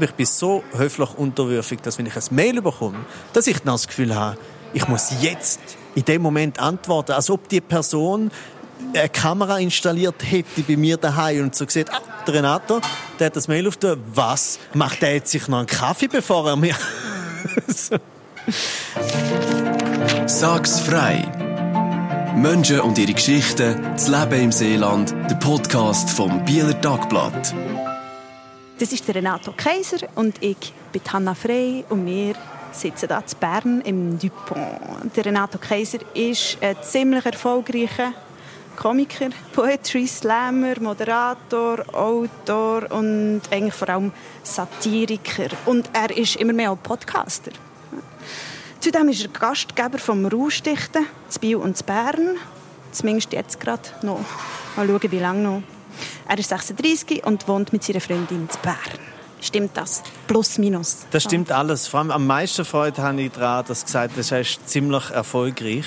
Ich bin so höflich unterwürfig, dass wenn ich ein Mail bekomme, dass ich dann das Gefühl habe, ich muss jetzt in dem Moment antworten, als ob die Person eine Kamera installiert hätte bei mir daheim und so gesagt, ah, der Renato, der hat das Mail auf der, was? Macht er jetzt sich noch einen Kaffee, bevor er mir... so. Sag's frei! Menschen und ihre Geschichten, das Leben im Seeland, der Podcast vom Bieler Tagblatt. Das ist Renato Kaiser und ich bin Hanna Frey und wir sitzen hier in Bern im Dupont. Renato Kaiser ist ein ziemlich erfolgreicher Komiker, Poetry Slammer, Moderator, Autor und eigentlich vor allem Satiriker. Und er ist immer mehr auch Podcaster. Zudem ist er Gastgeber vom Rauschdichten zu Biel und zu Bern. Zumindest jetzt gerade noch. Mal schauen, wie lange noch. Er ist 36 und wohnt mit seiner Freundin in Bern. Stimmt das? Plus, minus. Das stimmt alles. Vor allem am meisten Freude habe ich daran, dass gesagt er ist ziemlich erfolgreich.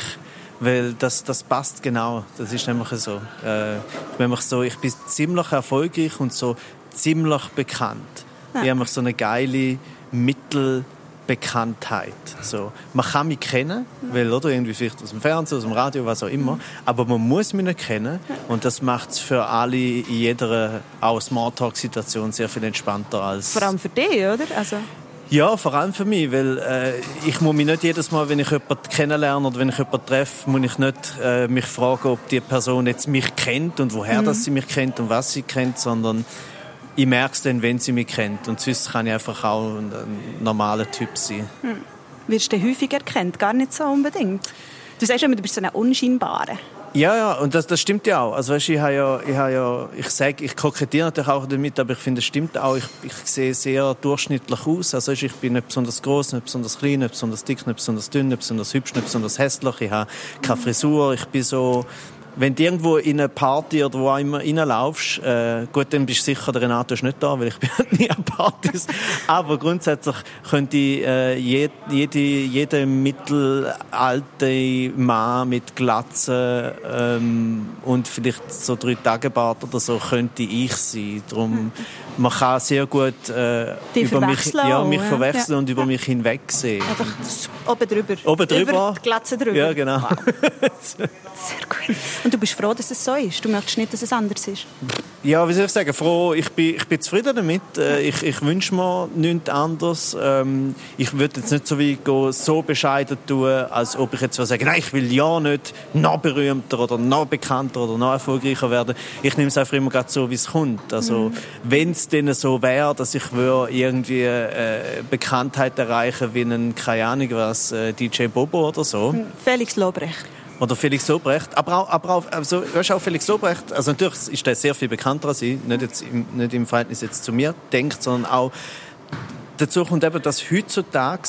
Weil das, das passt genau. Das ist nämlich so. Äh, nämlich so. Ich bin ziemlich erfolgreich und so ziemlich bekannt. Ja. Ich habe so eine geile Mittel Bekanntheit. So, man kann mich kennen, weil, oder, irgendwie vielleicht aus dem Fernsehen, aus dem Radio, was auch immer, aber man muss mich nicht kennen und das macht es für alle in jeder auch Smalltalk-Situation sehr viel entspannter als... Vor allem für dich, oder? Also ja, vor allem für mich, weil äh, ich muss mich nicht jedes Mal, wenn ich jemanden kennenlerne oder wenn ich jemanden treffe, muss ich nicht äh, mich fragen, ob die Person jetzt mich kennt und woher mhm. das sie mich kennt und was sie kennt, sondern ich merke es dann, wenn sie mich kennt. Und sonst kann ich einfach auch ein, normaler Typ sein. Hm. Wirst du häufig erkannt? Gar nicht so unbedingt. Du sagst immer, du bist so eine unscheinbare. Ja, ja, und das, das stimmt ja auch. Also weißt, ich habe ja, ich habe ja, ich sage, ich kokettiere natürlich auch damit, aber ich finde, es stimmt auch. Ich, ich sehe sehr durchschnittlich aus. Also weißt, ich bin nicht besonders groß, nicht besonders klein, nicht besonders dick, nicht besonders dünn, nicht besonders hübsch, nicht besonders hässlich. Ich habe keine Frisur. Ich bin so wenn du irgendwo in eine Party oder wo auch immer reinlaufst, äh, gut, dann bist du sicher, der Renato ist nicht da, weil ich bin nie an Partys. Aber grundsätzlich könnte äh, jede, jede, jede mittelalte Mann mit Glatze ähm, und vielleicht so drei Tage Bart oder so könnte ich sein. Darum, man kann sehr gut äh, über mich, ja, mich verwechseln ja. und über mich hinwegsehen. Einfach oben drüber. Oben drüber. Über die Glatze drüber. Ja, genau. Wow. Sehr gut. Und du bist froh, dass es so ist? Du möchtest nicht, dass es anders ist? Ja, wie soll ich sagen? Froh, ich bin, ich bin zufrieden damit. Äh, ich, ich wünsche mir nichts anderes. Ähm, ich würde jetzt nicht so wie gehen, so bescheiden tun, als ob ich jetzt sagen nein, ich will ja nicht noch berühmter oder noch bekannter oder noch erfolgreicher werden. Ich nehme es einfach immer gerade so, wie es kommt. Also, mhm. wenn es denn so wäre, dass ich irgendwie äh, Bekanntheit erreichen wie ein, keine Ahnung was, äh, DJ Bobo oder so. Felix Lobrecht. Oder Felix Sobrecht. Aber auch, aber auch, also, weißt, auch Felix Sobrecht, also natürlich ist der sehr viel bekannter als ich, nicht, jetzt im, nicht im Verhältnis jetzt zu mir denkt, sondern auch dazu kommt eben, dass heutzutage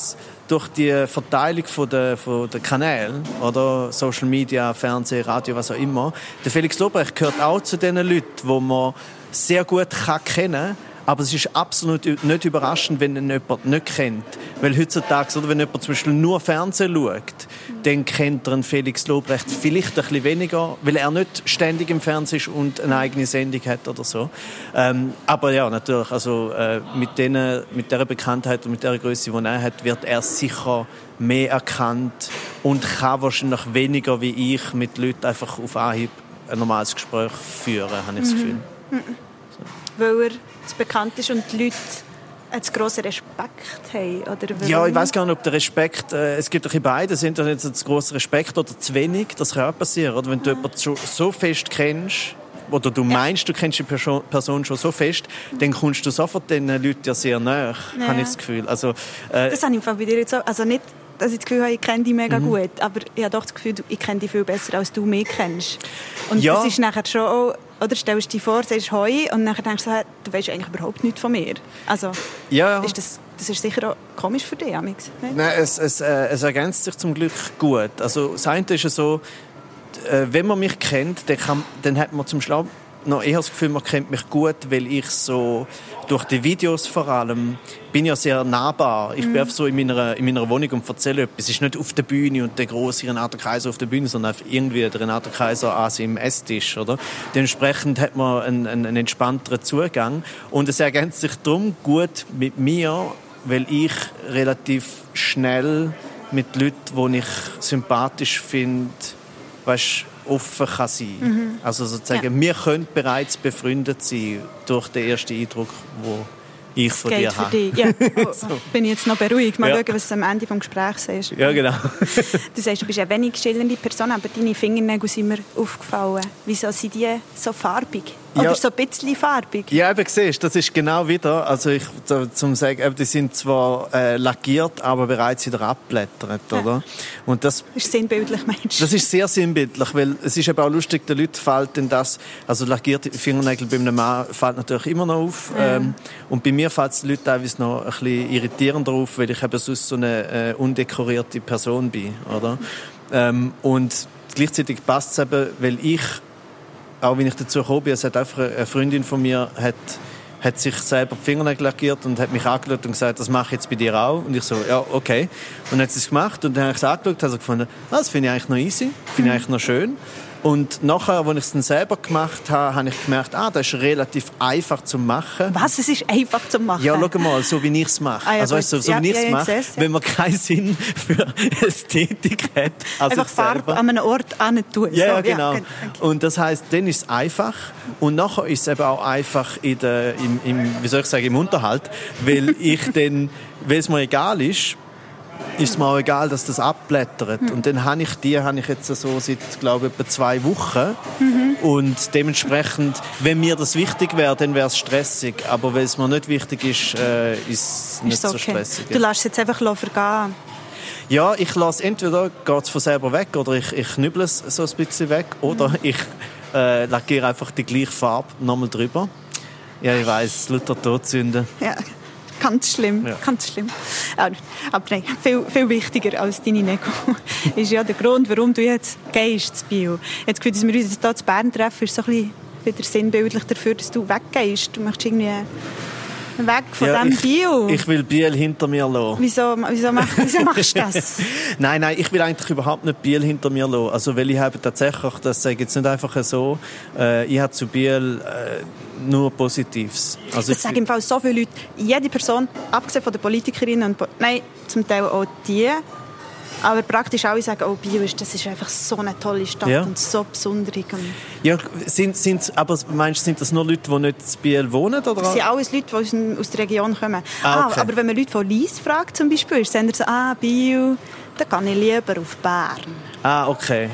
durch die Verteilung von der, von der Kanäle oder Social Media, Fernsehen, Radio, was auch immer, der Felix Lobrecht gehört auch zu den Leuten, wo man sehr gut kennen kann, aber es ist absolut nicht überraschend, wenn ihn jemand nicht kennt. Weil heutzutage, oder wenn jemand zum Beispiel nur Fernsehen schaut, dann kennt er einen Felix Lobrecht vielleicht ein bisschen weniger, weil er nicht ständig im Fernsehen ist und eine eigene Sendung hat oder so. Ähm, aber ja, natürlich, also äh, mit, denen, mit der Bekanntheit und mit der Größe, die er hat, wird er sicher mehr erkannt und kann wahrscheinlich weniger wie ich mit Leuten einfach auf Anhieb ein normales Gespräch führen, habe ich das mhm. Gefühl. Mhm. So. Weil er bekannt ist und die Leute einen grossen Respekt haben? Oder ja, ich weiß gar nicht, ob der Respekt, äh, es gibt doch in beiden, sind das jetzt zu grossen Respekt oder zu wenig, das kann auch passieren. Oder? Wenn du ja. jemanden so, so fest kennst, oder du meinst, du kennst die Person schon so fest, dann kommst du sofort den Leuten ja sehr näher, ja. habe ich das Gefühl. Also, äh, das habe ich bei dir jetzt so, also nicht, dass ich das Gefühl habe, ich kenne dich mega mhm. gut, aber ich habe doch das Gefühl, ich kenne dich viel besser, als du mich kennst. Und ja. das ist nachher schon auch oder stellst du dich vor, sagst Hoi und dann denkst du, du weißt eigentlich überhaupt nichts von mir. Also, ja. ist das, das ist sicher auch komisch für dich, Amix. Nein, es, es, äh, es ergänzt sich zum Glück gut. Also, das eine ist ja so, äh, wenn man mich kennt, dann, kann, dann hat man zum Schluss noch eher das Gefühl, man kennt mich gut, weil ich so durch die Videos vor allem bin ja sehr nahbar. Ich mhm. bin einfach so in meiner, in meiner Wohnung und erzähle etwas. Es ist nicht auf der Bühne und der große Renato Kaiser auf der Bühne, sondern irgendwie der Renato Kaiser an seinem Esstisch, oder? Dementsprechend hat man einen, einen, einen entspannteren Zugang und es ergänzt sich darum gut mit mir, weil ich relativ schnell mit Leuten, die ich sympathisch finde, weißt, offen kann sein. Mhm. Also sozusagen, ja. wir können bereits befreundet sein durch den ersten Eindruck, wo ich das von dir für habe. Dich. Ja. Oh, so. Bin ich jetzt noch beruhigt. Mal ja. schauen, was du am Ende des Gesprächs sagst. Ja, genau. du sagst, du bist eine wenig schillernde Person, aber deine Fingernägel sind mir aufgefallen. Wieso sind die so farbig? Oder ja. so ein bisschen farbig. Ja, eben siehst, das ist genau wieder, also ich zum sagen, die sind zwar äh, lackiert, aber bereits wieder abblättert, ja. oder? Und das, das ist sinnbildlich, meinst du? Das ist sehr sinnbildlich, weil es ist eben auch lustig, den Leuten fällt denn das, also lackierte Fingernägel bei einem Mann fällt natürlich immer noch auf. Ja. Ähm, und bei mir fällt es den Leuten teilweise noch ein bisschen irritierender auf, weil ich eben sonst so eine äh, undekorierte Person bin, oder? Ähm, und gleichzeitig passt es eben, weil ich auch wenn ich dazu gekommen bin, es hat einfach eine Freundin von mir hat, hat sich selber die Fingernägel lackiert und hat mich angeschaut und gesagt, das mache ich jetzt bei dir auch. Und ich so, ja, okay. Und dann hat sie es gemacht und dann habe ich es angeschaut und habe gefunden, ah, das finde ich eigentlich noch easy, finde ich eigentlich noch schön. Und nachher, als ich es dann selber gemacht habe, habe ich gemerkt, ah, das ist relativ einfach zu machen. Was? Es ist einfach zu machen? Ja, schau mal, so wie ich es mache. Ah, ja, also, weißt du, so ja, wie ich es ja, mache, ja. wenn man keinen Sinn für Ästhetik hat. Also einfach Farbe an einem Ort tun. Ja, so, genau. Okay. Und das heisst, dann ist es einfach. Und nachher ist es eben auch einfach in der, im, im, wie soll ich sagen, im Unterhalt, weil ich dann, weil es mir egal ist, ist es mir auch egal, dass das abblättert. Mhm. Und dann habe ich die habe ich jetzt so seit, glaube ich, etwa zwei Wochen. Mhm. Und dementsprechend, wenn mir das wichtig wäre, dann wäre es stressig. Aber wenn es mir nicht wichtig ist, äh, ist es nicht ist okay. so stressig. Du lässt es jetzt einfach vergehen. Ja, ich lasse entweder geht es von selber weg oder ich, ich knüppel es so ein bisschen weg oder mhm. ich äh, lackiere einfach die gleiche Farbe nochmal drüber. Ja, ich weiß, Luther Todsünde. Ja. Ganz schlimm, ja. ganz schlimm. Aber nein, viel, viel wichtiger als deine Nego ist ja der Grund, warum du jetzt gehst zu Bio. Jetzt Gefühl, dass wir uns hier zu Bern treffen, ist so ein bisschen wieder sinnbildlich dafür, dass du weggehst. Du möchtest irgendwie weg von ja, dem ich, Bio. Ich will Biel hinter mir lassen. Wieso, wieso, mach, wieso machst du das? nein, nein, ich will eigentlich überhaupt nicht Biel hinter mir lassen. Also, weil ich habe tatsächlich, das sage ich jetzt nicht einfach so, äh, ich habe zu Biel äh, nur Positives. Also das sagen im Fall so viele Leute. Jede Person, abgesehen von den Politikerinnen und... Nein, zum Teil auch die. Aber praktisch alle sagen, oh, Bio ist, das ist einfach so eine tolle Stadt ja. und so besonders. Ja, sind, sind, aber meinst du, sind das nur Leute, die nicht in Biel wohnen? Oder? Das sind alles Leute, die aus, aus der Region kommen. Ah, okay. ah, aber wenn man Leute von Lies fragt zum Beispiel, sagen sie so, ah, Bio, dann gehe ich lieber auf Bern. Ah, okay.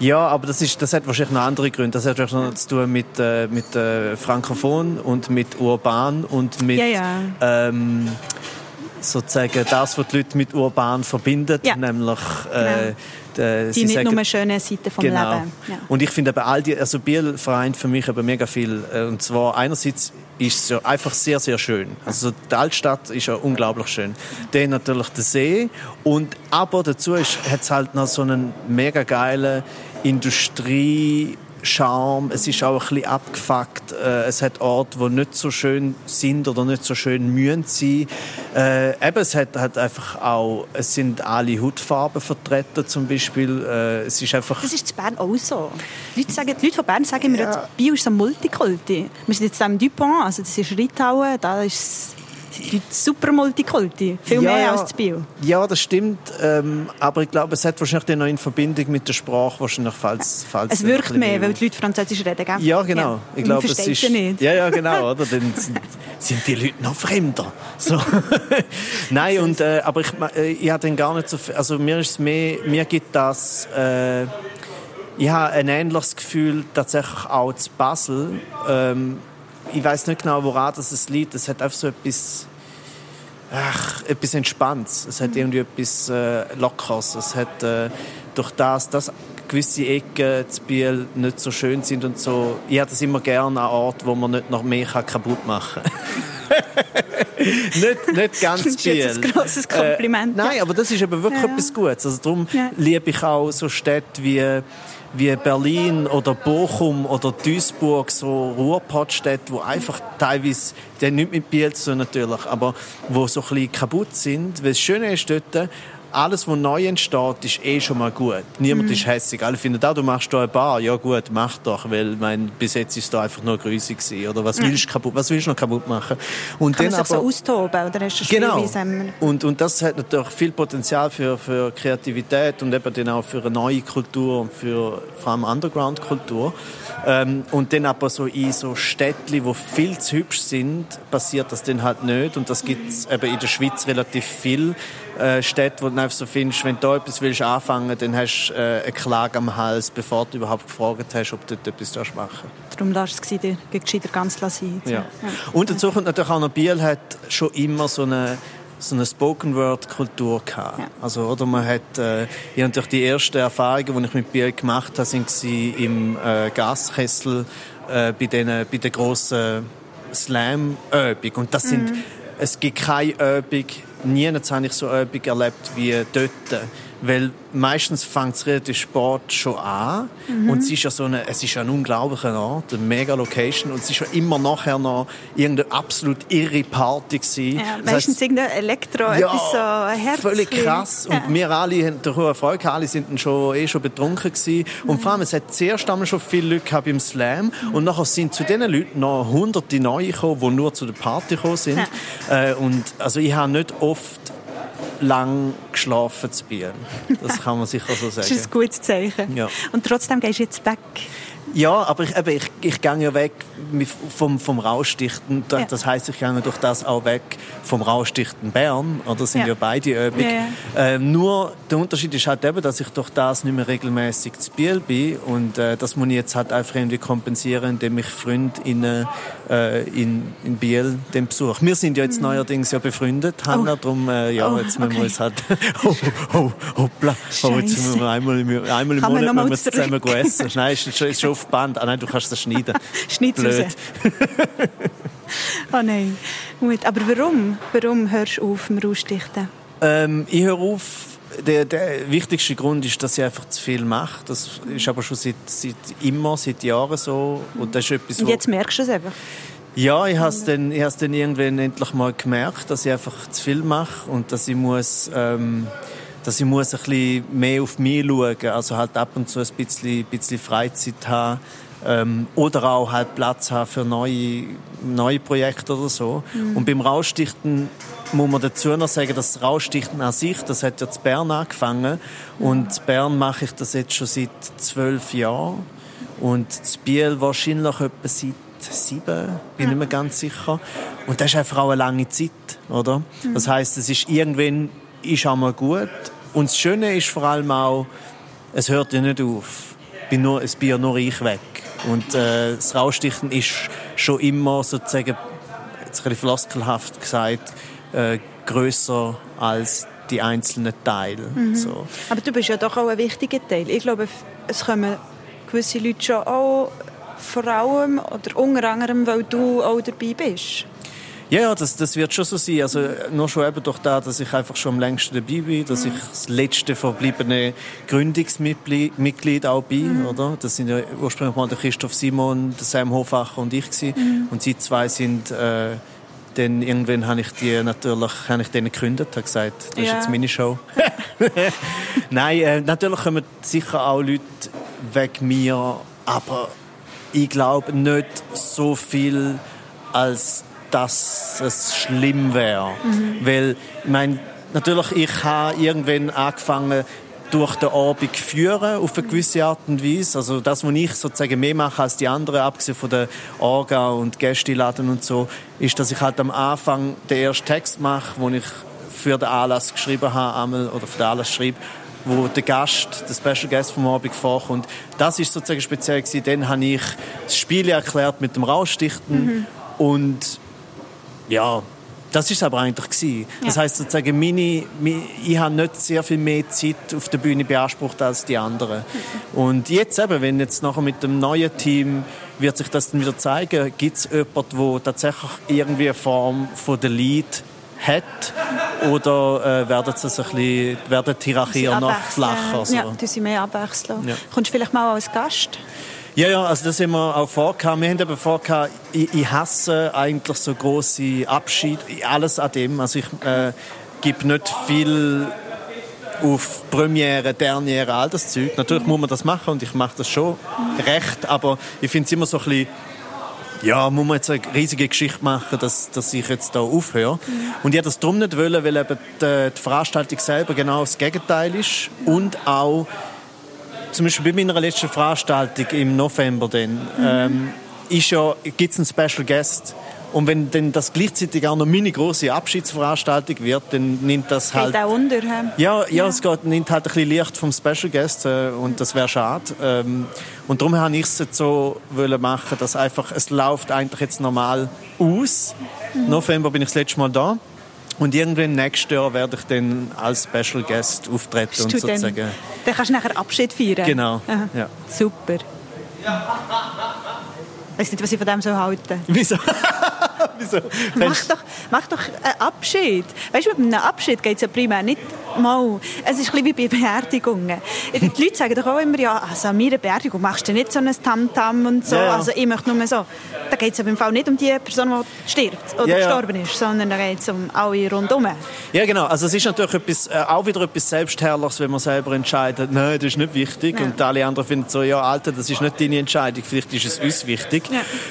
Ja, aber das, ist, das hat wahrscheinlich noch andere Gründe. Das hat wahrscheinlich noch zu tun mit, äh, mit äh, Frankophon und mit Urban und mit ja, ja. Ähm, sozusagen das, was die Leute mit Urban verbindet, ja. nämlich äh, genau. Äh, die nicht sagen, nur schöne Seiten vom genau. Leben. Ja. Und ich finde aber all die, also Biel vereint für mich aber mega viel. Äh, und zwar einerseits ist es ja einfach sehr, sehr schön. Also die Altstadt ist ja unglaublich schön. Dann natürlich der See und aber dazu hat es halt noch so einen mega geilen Industrie Charme. Es ist auch ein bisschen abgefuckt. Äh, es hat Orte, die nicht so schön sind oder nicht so schön mühen sein. Äh, eben, es hat, hat einfach auch, es sind alle Hautfarben vertreten zum Beispiel. Äh, es ist einfach... Das ist in Bern auch so. Die Leute, sagen, die Leute von Bern sagen mir, ja. Bio ist so Multikulti. Wir sind jetzt am Dupont, also das ist Ritauen, da ist super Multikulti, viel ja, mehr als das Bio. Ja, das stimmt, ähm, aber ich glaube, es hat wahrscheinlich dann noch in Verbindung mit der Sprache wahrscheinlich falls, falls Es wirkt mehr, weil die Leute Französisch reden, gell? Ja, genau. Ja. Ich glaube, es ist nicht. Ja, ja, genau, oder? Dann sind, sind die Leute noch fremder. So. Nein, und äh, aber ich, äh, ich habe dann gar nicht so viel, also mir ist es mehr, mir gibt das äh, ich habe ein ähnliches Gefühl tatsächlich auch zu Basel. Ähm, ich weiß nicht genau, woran das es liegt. Es hat einfach so etwas, ach, etwas Entspanntes. Es hat mhm. irgendwie etwas äh, Lockeres. Es hat äh, durch das, dass gewisse Ecken zu Biel nicht so schön sind und so. Ich habe das immer gerne an Ort, wo man nicht noch mehr kaputt machen kann. nicht, nicht ganz Das ist ein Biel. grosses Kompliment, Äh, nein, aber das ist eben wirklich Ja. etwas Gutes. Also darum Ja. liebe ich auch so Städte wie wie Berlin oder Bochum oder Duisburg, so Ruhrpottstädte, wo einfach teilweise, die nicht mit Biel zu natürlich, aber wo so ein bisschen kaputt sind. Weil das Schöne ist dort, alles, was neu entsteht, ist eh schon mal gut. Niemand ist hässig. Alle finden, auch, du machst da eine Bar. Ja gut, mach doch, weil mein, bis jetzt ist da einfach nur grusig gewesen. Oder was willst du kaputt, was willst du noch kaputt machen? Und Kann man sich aber, so austoben, oder hast du Genau. Spielweise immer? Und, und das hat natürlich viel Potenzial für, für Kreativität und eben dann auch für eine neue Kultur und für vor allem Underground-Kultur. Ähm, und dann aber so in so Städtli, die viel zu hübsch sind, passiert das dann halt nicht. Und das gibt es eben in der Schweiz relativ viel äh, Städte, wo du einfach so findest, wenn du da etwas willst anfangen, dann hast du äh, eine Klage am Hals, bevor du überhaupt gefragt hast, ob du dort etwas machen darfst. Darum lässt es dir gescheiter ganz sein. Ja. Und dazu kommt natürlich auch noch, Biel hat schon immer so eine so eine Spoken-Word-Kultur gehabt. Ja. Also, oder man hat, äh, ich natürlich die ersten Erfahrungen, die ich mit Biel gemacht habe, sind sie im äh, Gaskessel äh, bei den, bei der grossen Slam-Übung. Und das sind, es gibt keine Übung, nie habe ich so Übung erlebt wie dort. Weil meistens fängt es relativ spät schon an. Und es ist ja so eine, es ist ja ein unglaublicher Ort, eine mega Location. Und es ist ja immer nachher noch irgendeine absolut irre Party gewesen. Ja, Das meistens heisst, irgendein Elektro, etwas so Herz. völlig krass. Ja. Und wir alle haben der hohe Erfolg gehabt. Alle sind dann schon, eh schon betrunken gewesen. Und vor allem, es hat zuerst einmal schon viele Leute gehabt beim Slam. Und nachher sind zu diesen Leuten noch hunderte neue gekommen, die nur zu der Party gekommen sind. Äh, und also ich habe nicht oft lang geschlafen zu Biel. Das kann man sicher so Das sagen. ist ein gutes Zeichen. Ja. Und trotzdem gehst du jetzt weg. Ja, aber ich, eben, ich, ich gehe ja weg vom, vom Rauschdichten. Da- Ja. Das heißt, ich gehe durch das auch weg vom Rauschdichten Bern. Oder sind ja, Ja. beide Übung. Ja. Ähm, nur der Unterschied ist halt eben, dass ich durch das nicht mehr regelmäßig zu Biel bin. Und äh, das muss ich jetzt halt einfach irgendwie kompensieren, indem ich Freundinnen äh, in, in Biel den besuche. Wir sind ja jetzt neuerdings ja befreundet, Hanna. Darum, äh, ja, Mhm. Oh, jetzt müssen wir okay. uns halt... oh, oh, hoppla. Oh, jetzt müssen wir einmal im, einmal im Kann Monat wir zusammen essen. Nein, ist ist schon auf Band. Ah nein, du kannst das schneiden. Schneid's Blöd. raus. Oh nein. Gut. Aber warum? Warum hörst du auf mit dem Rausdichten? Ähm, ich höre auf. Der, der wichtigste Grund ist, dass ich einfach zu viel mache. Das ist aber schon seit, seit immer, seit Jahren so. Und das ist etwas, Und jetzt merkst du es einfach. Ja, ich habe es dann, ich dann irgendwann endlich mal gemerkt, dass ich einfach zu viel mache und dass ich muss, ähm, dass ich muss ein bisschen mehr auf mich schauen, also halt ab und zu ein bisschen, bisschen Freizeit haben ähm, oder auch halt Platz haben für neue, neue Projekte oder so. Und beim Rausstichten muss man dazu noch sagen, dass das Rausstichten an sich, das hat ja zu Bern angefangen und in Bern mache ich das jetzt schon seit zwölf Jahren und in Biel wahrscheinlich etwa seit sieben, bin nicht mehr ganz sicher. Und das ist einfach auch eine lange Zeit, oder? Das heißt, es ist irgendwann ist auch mal gut. Und das Schöne ist vor allem auch, es hört ja nicht auf. Bin nur, es bin ja nur ich weg. Und äh, das Rausstichen ist schon immer sozusagen, jetzt ein bisschen floskelhaft gesagt, äh, größer als die einzelnen Teile. So. Aber du bist ja doch auch ein wichtiger Teil. Ich glaube, es kommen gewisse Leute schon auch vor allem oder unter anderem, weil du auch dabei bist. Ja, ja, das, das wird schon so sein. Also nur schon eben durch das, dass ich einfach schon am längsten dabei bin, dass ich das letzte verbliebene Gründungsmitglied Mitglied auch bin, oder? Das sind ja ursprünglich mal der Christoph Simon, der Sam Hofacher und ich gewesen. Und sie zwei sind äh, dann irgendwann habe ich die natürlich habe ich denen gegründet, habe gesagt, das ist Ja. jetzt meine Show. Nein, äh, natürlich kommen sicher auch Leute wegen mir, aber ich glaube nicht so viel, als dass es schlimm wäre. Weil, ich meine, natürlich, ich habe irgendwann angefangen, durch den Abend führen, auf eine gewisse Art und Weise. Also das, was ich sozusagen mehr mache als die anderen, abgesehen von der Orga und Gästeladen und so, ist, dass ich halt am Anfang den ersten Text mache, den ich für den Anlass geschrieben habe, einmal, oder für den Anlass schreibe, wo der Gast, der Special Guest vom Abend vorkommt. Das ist sozusagen speziell gewesen. Dann habe ich das Spiel erklärt mit dem Rausstichten und ja, Das ist aber eigentlich gewesen. Das Ja. heißt sozusagen, meine, ich habe nicht sehr viel mehr Zeit auf der Bühne beansprucht als die anderen. Und jetzt eben, wenn jetzt nachher mit dem neuen Team wird sich das dann wieder zeigen, gibt es jemanden, der tatsächlich irgendwie eine Form von der Lead hat oder äh, werden sie ein bisschen, werden die Hierarchien noch flacher? So. Ja, du sie mehr abwechseln. Ja. Kommst du vielleicht mal als Gast? Ja, ja, also das haben wir auch vorgehabt. Wir haben eben vorgehabt, ich, ich hasse eigentlich so große Abschiede, alles an dem. Also ich äh, gebe nicht viel auf Premiere, Derniere, all das Zeug. Natürlich muss man das machen und ich mache das schon recht, aber ich finde es immer so ein bisschen ja, muss man jetzt eine riesige Geschichte machen, dass, dass ich jetzt da aufhöre. Und ich das darum nicht wollen, weil eben die, die Veranstaltung selber genau das Gegenteil ist und auch zum Beispiel bei meiner letzten Veranstaltung im November dann, ähm, ist ja, gibt es einen Special Guest. Und wenn dann das gleichzeitig auch noch meine große Abschiedsveranstaltung wird, dann nimmt das halt... Geht auch unter. hä? Ja, ja, es geht, nimmt halt ein bisschen Licht vom Special Guest äh, und das wäre schade. Ähm, und darum habe ich es jetzt so wollen machen, dass einfach, es läuft eigentlich jetzt normal aus. November bin ich das letzte Mal da. Und irgendwann nächstes Jahr werde ich dann als Special Guest auftreten und Bist du dann, sozusagen... dann kannst du nachher Abschied feiern. Genau, ja. Super. Ich weiß nicht, was ich von dem so halte. Wieso? Wieso? Mach doch, mach doch einen Abschied. Weißt du, mit einem Abschied geht es ja primär nicht mal. Es ist ein bisschen wie bei Beerdigungen. Die Leute sagen doch auch immer, ja, also an meiner Beerdigung machst du nicht so ein Tamtam und so. Ja, ja. Also ich möchte nur so. Da geht es ja im Fall nicht um die Person, die stirbt oder Ja, gestorben ist, sondern da geht es um alle rundherum. Ja, genau. Also es ist natürlich etwas, äh, auch wieder etwas Selbstherrliches, wenn man selber entscheidet, nein, das ist nicht wichtig. Und alle anderen finden so, ja, Alter, das ist nicht deine Entscheidung, vielleicht ist es uns wichtig.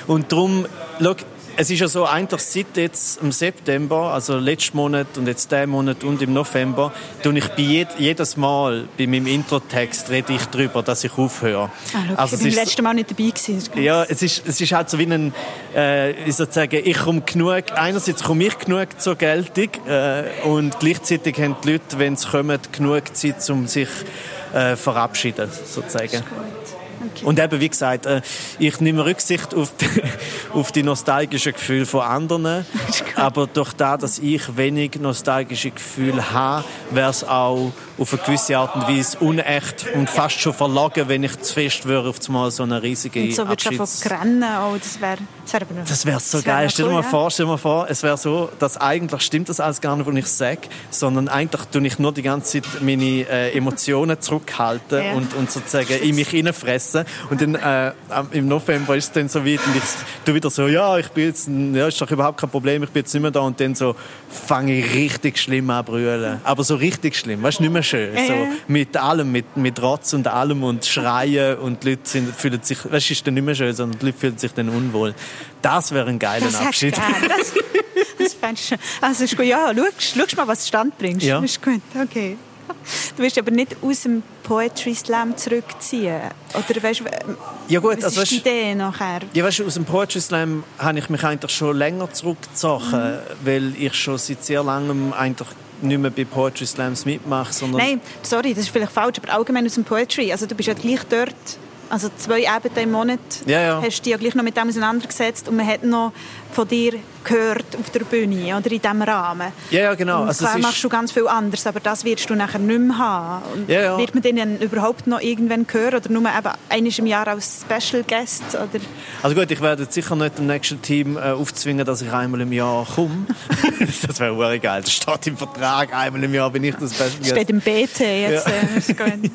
Und darum, schau, es ist ja so, eigentlich seit jetzt im September, also letzten Monat und jetzt diesen Monat und im November, tue ich bei jed jedes Mal bei meinem Introtext rede ich darüber, dass ich aufhöre. Ah, schau, also ich ist beim letzten Mal nicht dabei gewesen. ja, es ist, es ist halt so wie ein, äh, wie soll ich sagen, ich komme genug, einerseits komme ich genug zur Geltung äh, und gleichzeitig haben die Leute, wenn sie kommen, genug Zeit, um sich äh, verabschieden, sozusagen. Und eben, wie gesagt, äh, ich nehme Rücksicht auf die, auf die nostalgischen Gefühle von anderen, aber durch das, dass ich wenig nostalgische Gefühle habe, wäre es auch auf eine gewisse Art und Weise unecht und fast schon verlogen, wenn ich zu fest würde auf einmal so eine riesige Und so würdest du einfach rennen. Oh, das wäre das wär wäre so das wär geil. Stell dir cool, mal ja. vor, stell dir mal vor, es wäre so, dass eigentlich stimmt das alles gar nicht, was ich sage, sondern eigentlich tue ich nur die ganze Zeit meine äh, Emotionen zurückhalten Ja. und, und sozusagen in mich hineinfressen. Und dann äh, im November ist es dann so weit und ich tu wieder so, ja, ich bin jetzt, ja, ist doch überhaupt kein Problem, ich bin jetzt nicht mehr da und dann so fange ich richtig schlimm an brüllen. Aber so richtig schlimm, weißt du, nicht mehr schön. Ja, So mit allem, mit, mit Rotz und allem und Schreien und die Leute sind, fühlen sich, weißt du, ist dann nicht mehr schön, sondern die Leute fühlen sich dann unwohl. Das wäre ein geiler Das Abschied. Das, das fändest du. Also ist gut. Ja, schau, schau mal, was du stand bringst. Ja. Ist gut, okay. Du wirst aber nicht aus dem Poetry Slam zurückziehen. Oder weißt du, Ja gut, was also ist die weißt, Idee nachher? ja, weißt aus dem Poetry Slam habe ich mich eigentlich schon länger zurückgezogen, weil ich schon seit sehr langem eigentlich nicht mehr bei Poetry Slams mitmache, sondern Nein, sorry, das ist vielleicht falsch, aber allgemein aus dem Poetry. Also du bist ja gleich dort, also zwei Abende im Monat, Ja, ja. hast du dich ja gleich noch mit dem auseinandergesetzt und man hat noch von dir gehört auf der Bühne oder in diesem Rahmen. Ja, ja, genau. Und Also klar machst du ganz viel anders, aber das wirst du nachher nicht mehr haben. Und Ja, ja. Wird man den dann überhaupt noch irgendwann hören oder nur eben einmal im Jahr als Special Guest? Oder? Also gut, ich werde sicher nicht dem nächsten Team äh, aufzwingen, dass ich einmal im Jahr komme. das wäre wirklich geil. Das steht im Vertrag, einmal im Jahr bin ich das Special Guest. Steht im BT jetzt. Äh, gut. Okay.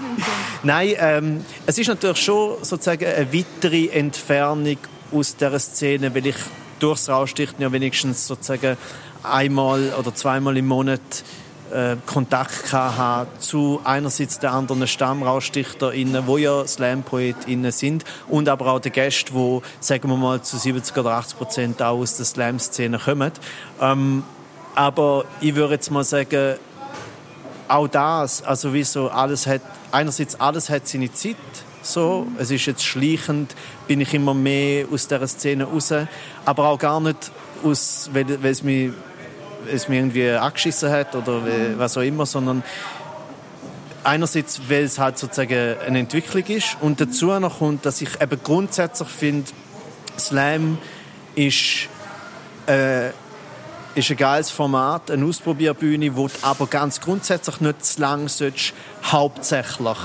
Nein, ähm, es ist natürlich schon sozusagen eine weitere Entfernung aus dieser Szene, weil ich durchs Rauschdichten ja wenigstens sozusagen einmal oder zweimal im Monat äh, Kontakt hatte zu einerseits den anderen StammrausstichterInnen, die ja Slam-PoetInnen sind, und aber auch den Gästen, die, sagen wir mal, zu 70 oder 80 Prozent auch aus der Slam-Szene kommen. Ähm, aber ich würde jetzt mal sagen, auch das, also wie so alles hat, einerseits alles hat seine Zeit, so, es ist jetzt schleichend, bin ich immer mehr aus dieser Szene raus, aber auch gar nicht aus, weil, weil es mich, es mich irgendwie angeschissen hat oder was auch immer, sondern einerseits, weil es halt sozusagen eine Entwicklung ist und dazu noch kommt, dass ich eben grundsätzlich finde, Slam ist äh, ist ein geiles Format, eine Ausprobierbühne, wo du aber ganz grundsätzlich nicht zu lang sollst, hauptsächlich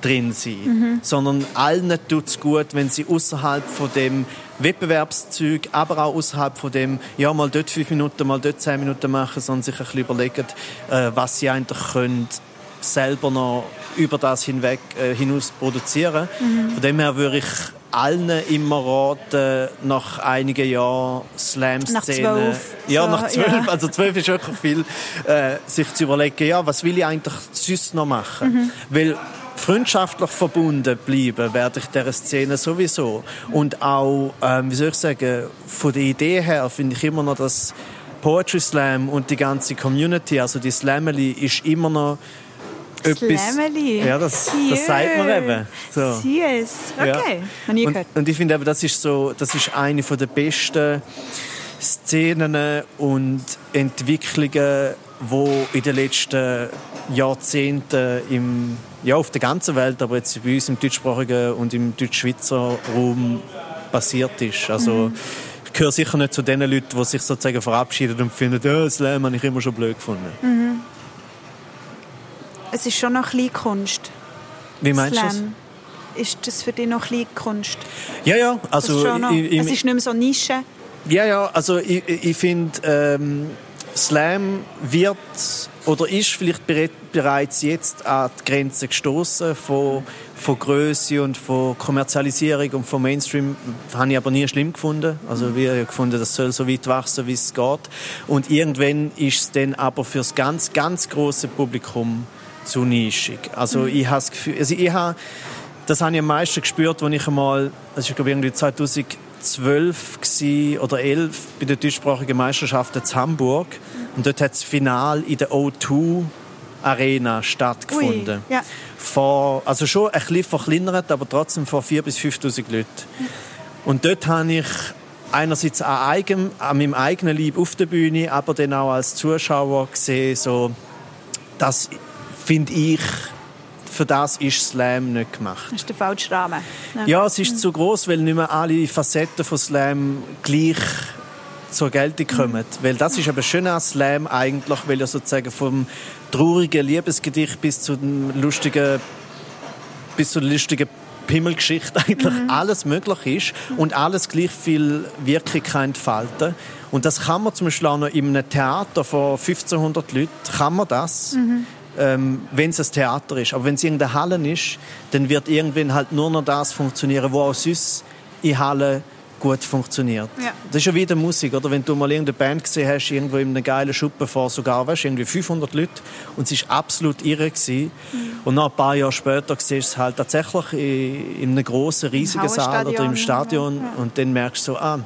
drin sein, mhm. sondern allen tut es gut, wenn sie außerhalb von dem Wettbewerbszeug, aber auch außerhalb von dem, ja, mal dort fünf Minuten, mal dort zehn Minuten machen, sondern sich ein bisschen überlegen, äh, was sie eigentlich können, selber noch über das hinweg äh, hinaus produzieren. Mhm. Von dem her würde ich allen immer raten, nach einigen Jahren Slam-Szene... Ja, so, nach zwölf. Ja. Also zwölf ist wirklich viel, äh, sich zu überlegen, ja, was will ich eigentlich sonst noch machen? Mhm. Weil freundschaftlich verbunden bleiben werde ich dieser Szene sowieso. Und auch, ähm, wie soll ich sagen, von der Idee her finde ich immer noch, dass Poetry Slam und die ganze Community, also die Slamily, ist immer noch Slamily. Ja, das, das sagt man eben. So. Süß. Okay, ja. und, und, ich finde eben, das ist so, das ist eine der besten Szenen und Entwicklungen, die in den letzten Jahrzehnten im, ja, auf der ganzen Welt, aber jetzt bei uns im deutschsprachigen und im deutsch-schweizer Raum passiert ist. Also, mhm. ich gehöre sicher nicht zu den Leuten, die sich sozusagen verabschieden und finden, oh, Slam habe ich immer schon blöd gefunden. Mhm. Es ist schon noch Kleinkunst. Wie meinst Slam. du das? Ist das für dich noch Kleinkunst? Ja, ja. Also, ich, ich, es ist nicht mehr so Nische. Ja, ja. Also ich, ich finde, ähm, Slam wird oder ist vielleicht bereits jetzt an die Grenze gestoßen von, von Größe und von Kommerzialisierung und von Mainstream. Das habe ich aber nie schlimm gefunden. Also wir haben gefunden, das soll so weit wachsen, wie es geht. Und irgendwann ist es dann aber für das ganz, ganz große Publikum zu nischig. Also mhm. ich habe das Gefühl, also ich habe, das habe ich am meisten gespürt, als ich einmal, das ist glaube irgendwie 2012 oder 11 bei der deutschsprachigen Meisterschaft in Hamburg und dort hat das Final in der O2 Arena stattgefunden. Ui, ja. vor, also schon ein bisschen verkleinert, aber trotzdem vor 4.000 bis 5.000 Leuten. Und dort habe ich einerseits an, eigen, an meinem eigenen Leib auf der Bühne, aber dann auch als Zuschauer gesehen, so, dass finde ich, für das ist Slam nicht gemacht. Das ist der falsche Rahmen. Ja, ja es ist mhm. zu groß, weil nicht mehr alle Facetten von Slam gleich zur Geltung kommen. Mhm. Weil das ist aber schön an Slam eigentlich, weil er sozusagen vom traurigen Liebesgedicht bis zu den lustigen, bis zu der lustigen Pimmelgeschichte eigentlich mhm. alles möglich ist und alles gleich viel Wirkung kann entfalten. Und das kann man zum Beispiel auch noch in einem Theater von 1500 Leuten, kann man das. Mhm ähm, wenn es ein Theater ist. Aber wenn es irgendeine Halle ist, dann wird irgendwann halt nur noch das funktionieren, was auch sonst in Halle gut funktioniert. Ja. Das ist ja wieder Musik, oder? Wenn du mal irgendeine Band gesehen hast, irgendwo in einem geilen Schuppen vor sogar, weißt, irgendwie 500 Leute und es war absolut irre gewesen. Mhm. Und nach ein paar Jahre später siehst du es halt tatsächlich in, in einem großen, riesigen Saal oder im Stadion ja. und dann merkst du so, ah,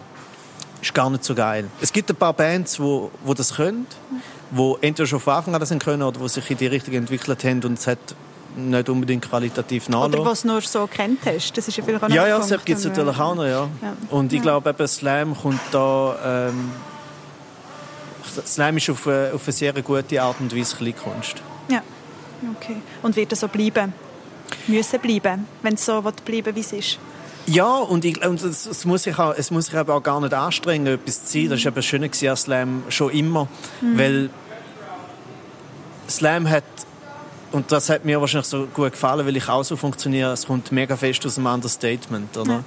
ist gar nicht so geil. Es gibt ein paar Bands, wo, wo das können. Mhm wo entweder schon von Anfang an sind können oder wo sich in die Richtung entwickelt haben und es hat nicht unbedingt qualitativ nachlassen. Oder was du nur so kennt hast. Das ist ja vielleicht auch Ja, ja, das gibt es natürlich auch noch, ja. ja. Und ich ja. glaube, eben Slam kommt da... Ähm, Slam ist auf eine, auf eine sehr gute Art und Weise Kleinkunst. Ja, okay. Und wird das so bleiben? Müssen bleiben, wenn es so bleiben wie es ist? Ja, und, ich, und es, es, muss sich auch, es muss sich aber auch gar nicht anstrengen, etwas zu sein. Das war eben schön an Slam schon immer. Mhm. Weil Slam hat, und das hat mir wahrscheinlich so gut gefallen, weil ich auch so funktioniere, es kommt mega fest aus dem Understatement. Oder? Ja.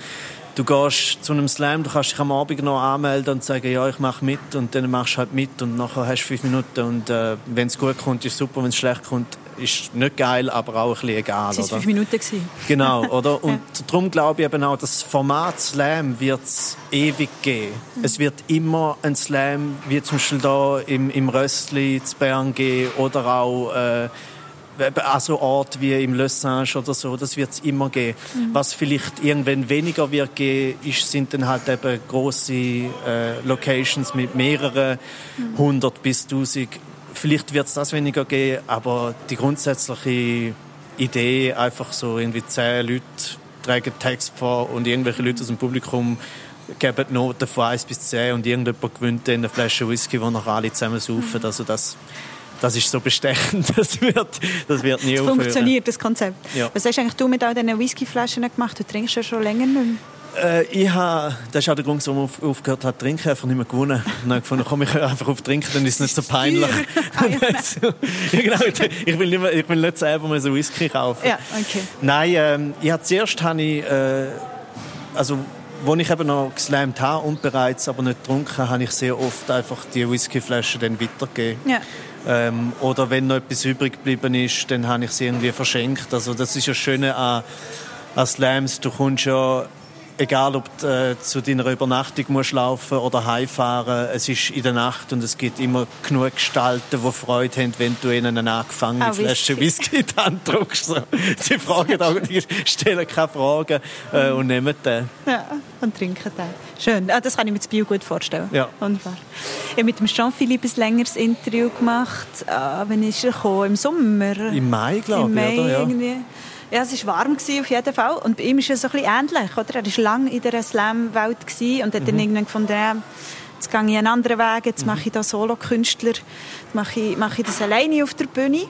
Du gehst zu einem Slam, du kannst dich am Abend noch anmelden und sagen, ja, ich mache mit und dann machst du halt mit und nachher hast du fünf Minuten und äh, wenn es gut kommt, ist super, wenn es schlecht kommt, ist nicht geil, aber auch ein bisschen egal. Es waren fünf Minuten. Gewesen. Genau, oder? Und ja. darum glaube ich eben auch, das Format Slam wird es ewig geben. Mhm. Es wird immer ein Slam, wie zum Beispiel da im, im Röstli zu Bern geben oder auch äh, an so Ort wie im Le Singe oder so, das wird es immer geben. Mhm. Was vielleicht irgendwann weniger wird geben, ist, sind dann halt eben große äh, Locations mit mehreren mhm. hundert mhm. bis tausend Vielleicht wird es das weniger geben, aber die grundsätzliche Idee, einfach so irgendwie zehn Leute tragen Text vor und irgendwelche Leute aus dem Publikum geben Noten von 1 bis 10 und irgendjemand gewinnt dann eine Flasche Whisky, die noch alle zusammen saufen. Mhm. Also das, das ist so bestechend, das wird, das wird nie das aufhören. funktioniert, das Konzept. Ja. Was hast eigentlich du mit all diesen Whiskyflaschen gemacht? Du trinkst ja schon länger nicht mehr. Äh, ich habe, das ist auch der Grund, warum ich aufgehört habe zu trinken, einfach nicht mehr gewonnen. Und dann habe gefunden, komm, ich höre einfach auf trinken, dann ist es nicht so peinlich. Ah, ja. genau, ich, will nicht mehr, ich will nicht selber mal so Whisky kaufen. Ja, okay. Nein, ähm, ich habe zuerst habe ich, äh, also wo ich eben noch geslammt habe und bereits aber nicht getrunken, habe ich sehr oft einfach die Whiskyflaschen dann weitergegeben. Ja. Ähm, oder wenn noch etwas übrig geblieben ist, dann habe ich sie irgendwie verschenkt. Also das ist ja Schöne an, an Slams. Du kommst ja egal ob du äh, zu deiner Übernachtung musst laufen oder heimfahren, es ist in der Nacht und es gibt immer genug Gestalten, die Freude haben, wenn du ihnen eine angefangene Ah, Flasche Whisky. In die. Sie fragen auch, die stellen keine Fragen äh, und nehmen den. Ja, und trinken den. Schön. Ah, das kann ich mir das Bio gut vorstellen. Ja. Wunderbar. Ich habe mit dem Jean-Philippe ein längeres Interview gemacht. Ah, wann ist er gekommen? Im Sommer? Im Mai, glaube Im ich, Mai oder? Ja. irgendwie. Ja, es war warm gewesen, auf jeden Fall. Und bei ihm ist es so ein bisschen ähnlich. Oder? Er war lange in dieser Slam-Welt und hat Mhm. dann irgendwann gefunden, ja, jetzt gehe ich einen anderen Weg, jetzt mache ich da Solo-Künstler, jetzt mache ich, mache ich das alleine auf der Bühne.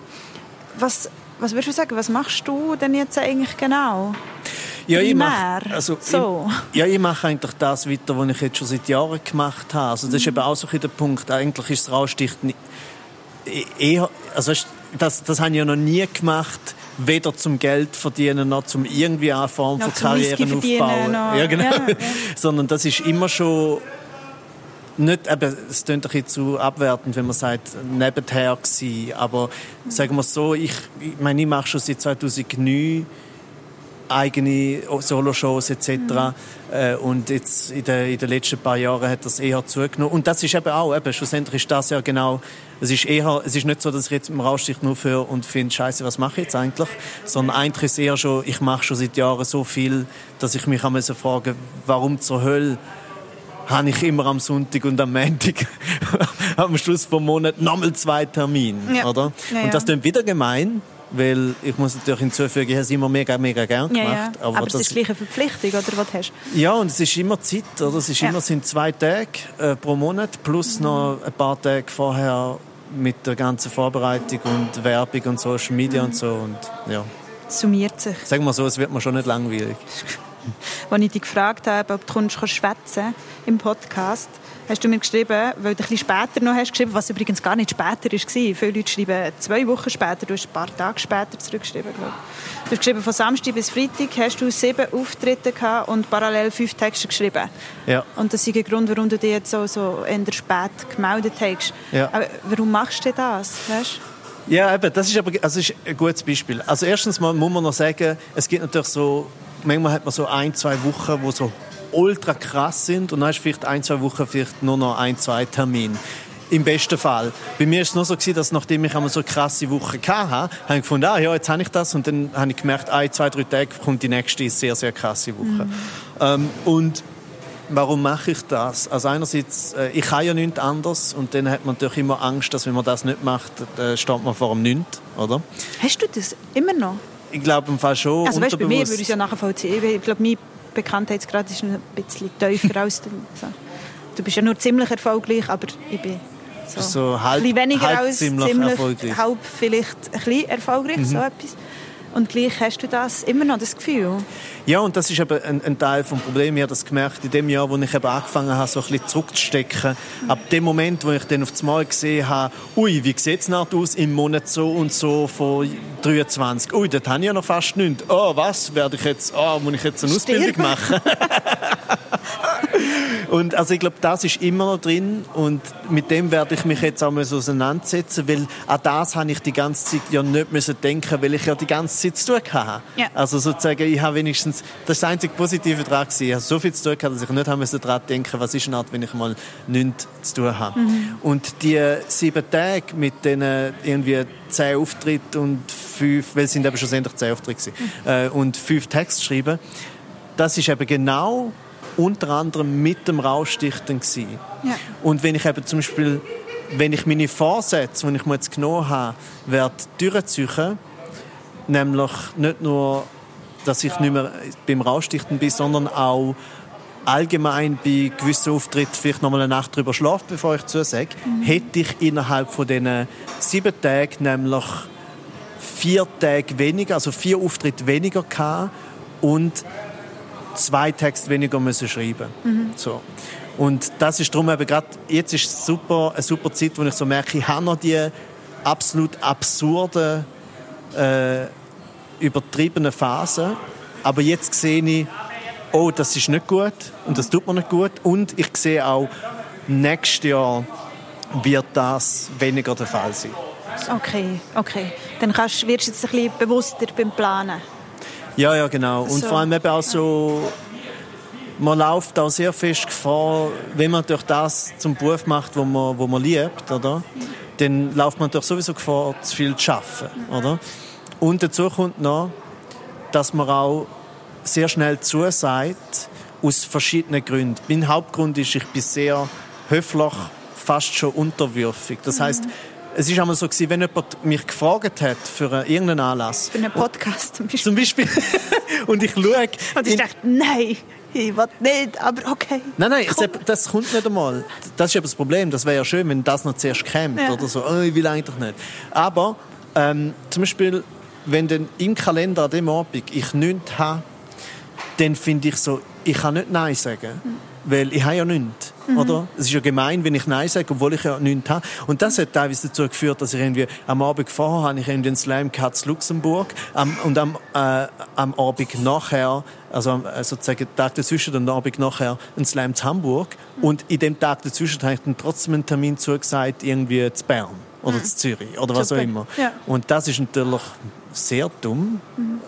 Was, was würdest du sagen, was machst du denn jetzt eigentlich genau? Ja, ich mache also, So. ich, ja, ich mache eigentlich das weiter, was ich jetzt schon seit Jahren gemacht habe. Also das ist eben auch so ein der Punkt. Eigentlich ist das Rausticht nicht, eher, also das, das habe ich ja noch nie gemacht, weder zum Geld verdienen noch zum irgendwie eine Form von Karrieren aufbauen. noch. Ja, genau. Ja, ja. Sondern das ist immer schon nicht, eben, es klingt ein bisschen zu abwertend, wenn man sagt, nebenher gewesen. Aber sagen wir es so, ich, ich meine, ich mache schon seit 2009 eigene Soloshows etc. Äh, und jetzt in den, in den letzten paar Jahren hat das eher zugenommen. Und das ist eben auch, eben, schlussendlich ist das ja genau, es ist eher, es ist nicht so, dass ich jetzt im Rauschdicht nur für und finde, Scheiße, was mache ich jetzt eigentlich? Sondern eigentlich ist es eher schon, ich mache schon seit Jahren so viel, dass ich mich auch müssen fragen, warum zur Hölle habe ich immer am Sonntag und am Montag am Schluss vom Monat nochmal zwei Termine, Ja. oder? Ja, ja. Und das klingt wieder gemein, weil ich muss natürlich hinzufügen, ich habe es immer mega, mega gern Ja, gemacht. ja. Aber, es ist gleich eine Verpflichtung, oder was hast du? ja, und es ist immer Zeit, oder? Es ist Ja. immer sind zwei Tage äh, pro Monat plus noch ein paar Tage vorher mit der ganzen Vorbereitung und Werbung und Social Media Mhm. und so und ja, Summiert sich. sagen wir so, es wird mir schon nicht langweilig. Als ich dich gefragt habe, ob du schwätzen im Podcast, hast du mir geschrieben, weil du ein bisschen später noch hast geschrieben, was übrigens gar nicht später war. Viele Leute schreiben zwei Wochen später, du hast ein paar Tage später zurückgeschrieben. Glaube ich. Du hast geschrieben, von Samstag bis Freitag hast du sieben Auftritte gehabt und parallel fünf Texte geschrieben. Ja. Und das ist der Grund, warum du dich jetzt so, so eher spät gemeldet hast. Ja. Aber warum machst du das? Weißt? Ja, eben, das ist aber also ist ein gutes Beispiel. Also erstens mal muss man noch sagen, es gibt natürlich so, manchmal hat man so ein, zwei Wochen, wo so ultra krass sind und dann hast du vielleicht ein, zwei Wochen vielleicht nur noch ein, zwei Termine. Im besten Fall. Bei mir war es nur so, gewesen, dass nachdem ich einmal so eine krasse Woche hatte, habe ich gefunden, ah, ja, jetzt habe ich das und dann habe ich gemerkt, ein, zwei, drei Tage kommt die nächste sehr, sehr krasse Woche. Ähm, und Warum mache ich das? Also einerseits, äh, ich kann ja nichts anderes und dann hat man natürlich immer Angst, dass wenn man das nicht macht, dann steht man vor dem Nichts, oder? Hast du das immer noch? Ich glaube im Fall schon Also weißt, bei mir würde ich es ja nachvollziehen. Ich glaube, mein Bekanntheitsgrad ist ein bisschen tiefer als du. So. Du bist ja nur ziemlich erfolgreich, aber ich bin so, So halb- ein bisschen weniger halb als ziemlich ziemlich, erfolgreich. halb vielleicht ein bisschen erfolgreich, so etwas. Und gleich hast du das immer noch, das Gefühl. Ja, und das ist eben ein, ein Teil des Problems. Ich habe das gemerkt in dem Jahr, wo ich eben angefangen habe, so ein bisschen zurückzustecken. Ab dem Moment, wo ich dann auf das Mal gesehen habe, ui, wie sieht es aus im Monat so und so von 23? Ui, dort habe ich ja noch fast nichts. Oh, was, werde ich jetzt, oh, muss ich jetzt eine Ausbildung Sterben. machen? Und also ich glaube, das ist immer noch drin und mit dem werde ich mich jetzt auch mal so auseinandersetzen, weil an das habe ich die ganze Zeit ja nicht müssen denken, weil ich ja die ganze Zeit zu tun hatte. Ja. Also sozusagen, ich habe wenigstens, das ist das einzige Positive daran gewesen. Ich habe so viel zu tun gehabt, dass ich nicht haben müssen daran denken, was ist eine Art, wenn ich mal nichts zu tun habe. Und die sieben Tage mit diesen irgendwie zehn Auftritten und fünf, weil es sind eben schlussendlich zehn Auftritte gewesen, äh, und fünf Texte schreiben, das ist eben genau unter anderem mit dem Rauschdichten gewesen. Ja. Und wenn ich eben zum Beispiel, wenn ich meine Vorsätze, die ich mir jetzt genommen habe, werde durchziehen, nämlich nicht nur, dass ich nicht mehr beim Rauschdichten bin, sondern auch allgemein bei gewissen Auftritten vielleicht noch mal eine Nacht drüber schlafe, bevor ich zusage, hätte ich innerhalb von diesen sieben Tagen nämlich vier Tage weniger, also vier Auftritte weniger gehabt und zwei Texte weniger müssen schreiben so. Und das ist darum eben gerade, jetzt ist es super, eine super Zeit, wo ich so merke, ich habe noch die absolut absurde, äh, übertriebene Phase, aber jetzt sehe ich, oh, das ist nicht gut und das tut mir nicht gut und ich sehe auch, nächstes Jahr wird das weniger der Fall sein. Okay, okay. Dann kannst, wirst du jetzt ein bisschen bewusster beim Planen. Ja, ja, genau. Und So. vor allem eben auch so, man läuft auch sehr fest Gefahr, wenn man durch das zum Beruf macht, wo man, wo man liebt, oder? Dann läuft man durch sowieso Gefahr, zu viel zu arbeiten, oder? Und dazu kommt noch, dass man auch sehr schnell zusagt, aus verschiedenen Gründen. Mein Hauptgrund ist, ich bin sehr höflich, fast schon unterwürfig. Das heißt, es ist einmal so gewesen, wenn jemand mich gefragt hat für einen- irgendeinen Anlass, Für einen Podcast zum Beispiel. zum Beispiel. und ich schaue. Und ich dachte, nein, ich will nicht, aber okay. Nein, nein, Komm. das kommt nicht einmal. Das ist eben das Problem. Das wäre ja schön, wenn das noch zuerst käme. Ja. Oder so, oh, ich will eigentlich nicht. Aber ähm, zum Beispiel, wenn dann im Kalender an dem Abend ich nichts habe, dann finde ich so, ich kann nicht Nein sagen. Weil ich habe ja nichts. Oder? Es ist ja gemein, wenn ich Nein sage, obwohl ich ja nichts habe. Und das hat teilweise dazu geführt, dass ich irgendwie am Abend vorher habe ich irgendwie einen Slam gehabt zu Luxemburg am, und am, äh, am Abend nachher, also am, äh, sozusagen den Tag dazwischen und am Abend nachher einen Slam zu Hamburg. Und in dem Tag dazwischen habe ich dann trotzdem einen Termin zugesagt, irgendwie zu Bern oder zu Zürich oder was Super. auch immer. Ja. Und das ist natürlich sehr dumm.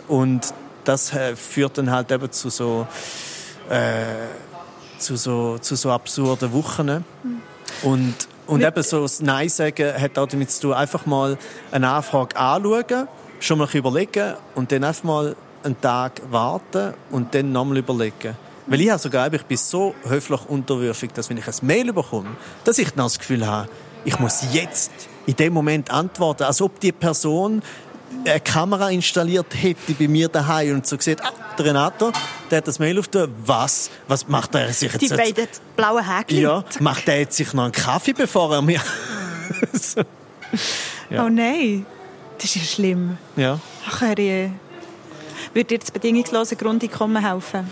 Und das äh, führt dann halt eben zu so zu so, zu so absurden Wochen. Und, und eben so das Nein sagen hat auch damit zu tun, einfach mal eine Anfrage anschauen, schon mal überlegen und dann einfach mal einen Tag warten und dann nochmal überlegen. Weil ich habe sogar, ich bin so höflich unterwürfig, dass wenn ich ein Mail bekomme, dass ich dann das Gefühl habe, ich muss jetzt in dem Moment antworten, als ob die Person eine Kamera installiert hätte bei mir daheim und so gesagt, ah, der Renato, der hat das Mail auf der, was, was macht er sich jetzt? Die beiden blauen Häkchen. ja, macht er jetzt sich noch einen Kaffee, bevor er mir... so. ja. Oh nein, das ist ja schlimm. ja. Ach, Herr, würde dir das bedingungslose Grundeinkommen helfen?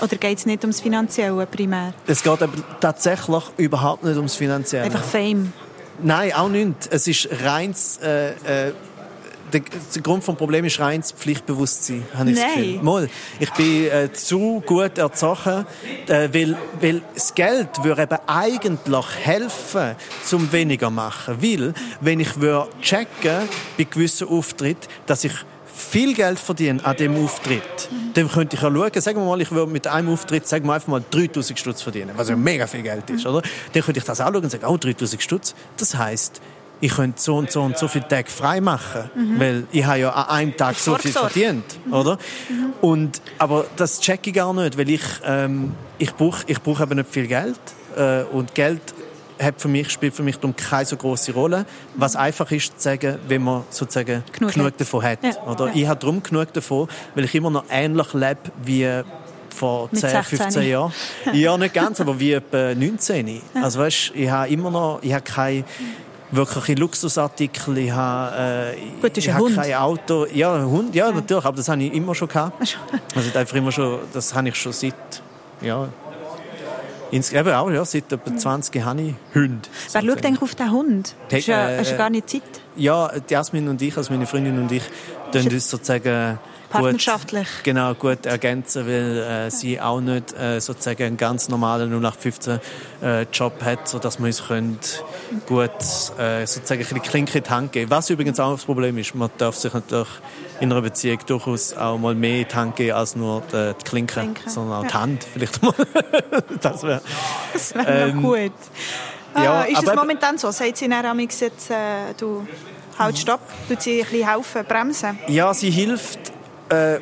Oder geht es nicht ums Finanzielle primär? Es geht aber tatsächlich überhaupt nicht ums Finanzielle. Einfach Fame. Nein, auch nicht. Es ist reins... Äh, äh, der, der Grund vom Problem ist reins Pflichtbewusstsein, habe ich das Nein. Gefühl. Mal, ich bin äh, zu gut erzogen, äh, weil, weil das Geld würde eben eigentlich helfen, zum weniger machen. Weil, wenn ich würde checken bei gewissen Auftritten, dass ich viel Geld verdiene an dem Auftritt, dann könnte ich ja schauen, sagen wir mal, ich würde mit einem Auftritt, sagen wir einfach mal 3000 Stutz verdienen, was ja mega viel Geld ist, oder? Dann könnte ich das anschauen und sagen, oh, 3000 Stutz, das heisst, ich könnte so und so und so viele Tage frei machen, weil ich habe ja an einem Tag so viel verdient, oder? Und, aber das check ich gar nicht, weil ich, ähm, ich brauche ich brauch eben nicht viel Geld äh, und Geld hat für mich, spielt für mich darum keine so große Rolle. Was einfach ist, zu sagen, wenn man sozusagen Genug genug, hat. davon hat. Ja. Oder? Ja. Ich habe darum genug davon, weil ich immer noch ähnlich lebe wie vor Mit 10, 16. 15 Jahren. Ja, nicht ganz, aber wie etwa 19. Also weißt, ich habe immer noch, ich habe keine wirkliche Luxusartikel, ich habe, äh, Gut, ich ein habe kein Auto. Ja, ein Hund, ja, natürlich, aber das habe ich immer schon gehabt. Also einfach immer schon, das habe ich schon seit, ja, ins, eben auch, ja, seit etwa 20 habe ich Hunde. Wer schaut eigentlich auf den Hund? Hast du ja, äh, hast ja gar nicht Zeit. Ja, die Jasmin und ich, also meine Freundin und ich, tun uns sozusagen Partnerschaftlich. Gut, genau, gut ergänzen, weil äh, sie auch nicht äh, sozusagen einen ganz normalen 0815 äh, Job hat, sodass wir uns können gut äh, sozusagen ein bisschen die Klinke in die Hand geben. Was übrigens auch das Problem ist, man darf sich natürlich in einer Beziehung durchaus auch mal mehr in die Hand geben als nur die, die Klinke, Klinke, sondern auch die ja. Hand vielleicht mal. das wäre Das wäre Ähm, noch gut. Ah, ja, ist es aber- momentan so? Sagt sie dann jetzt, äh, du, halt stopp, tut sie ein bisschen helfen, bremsen? Ja, sie hilft äh,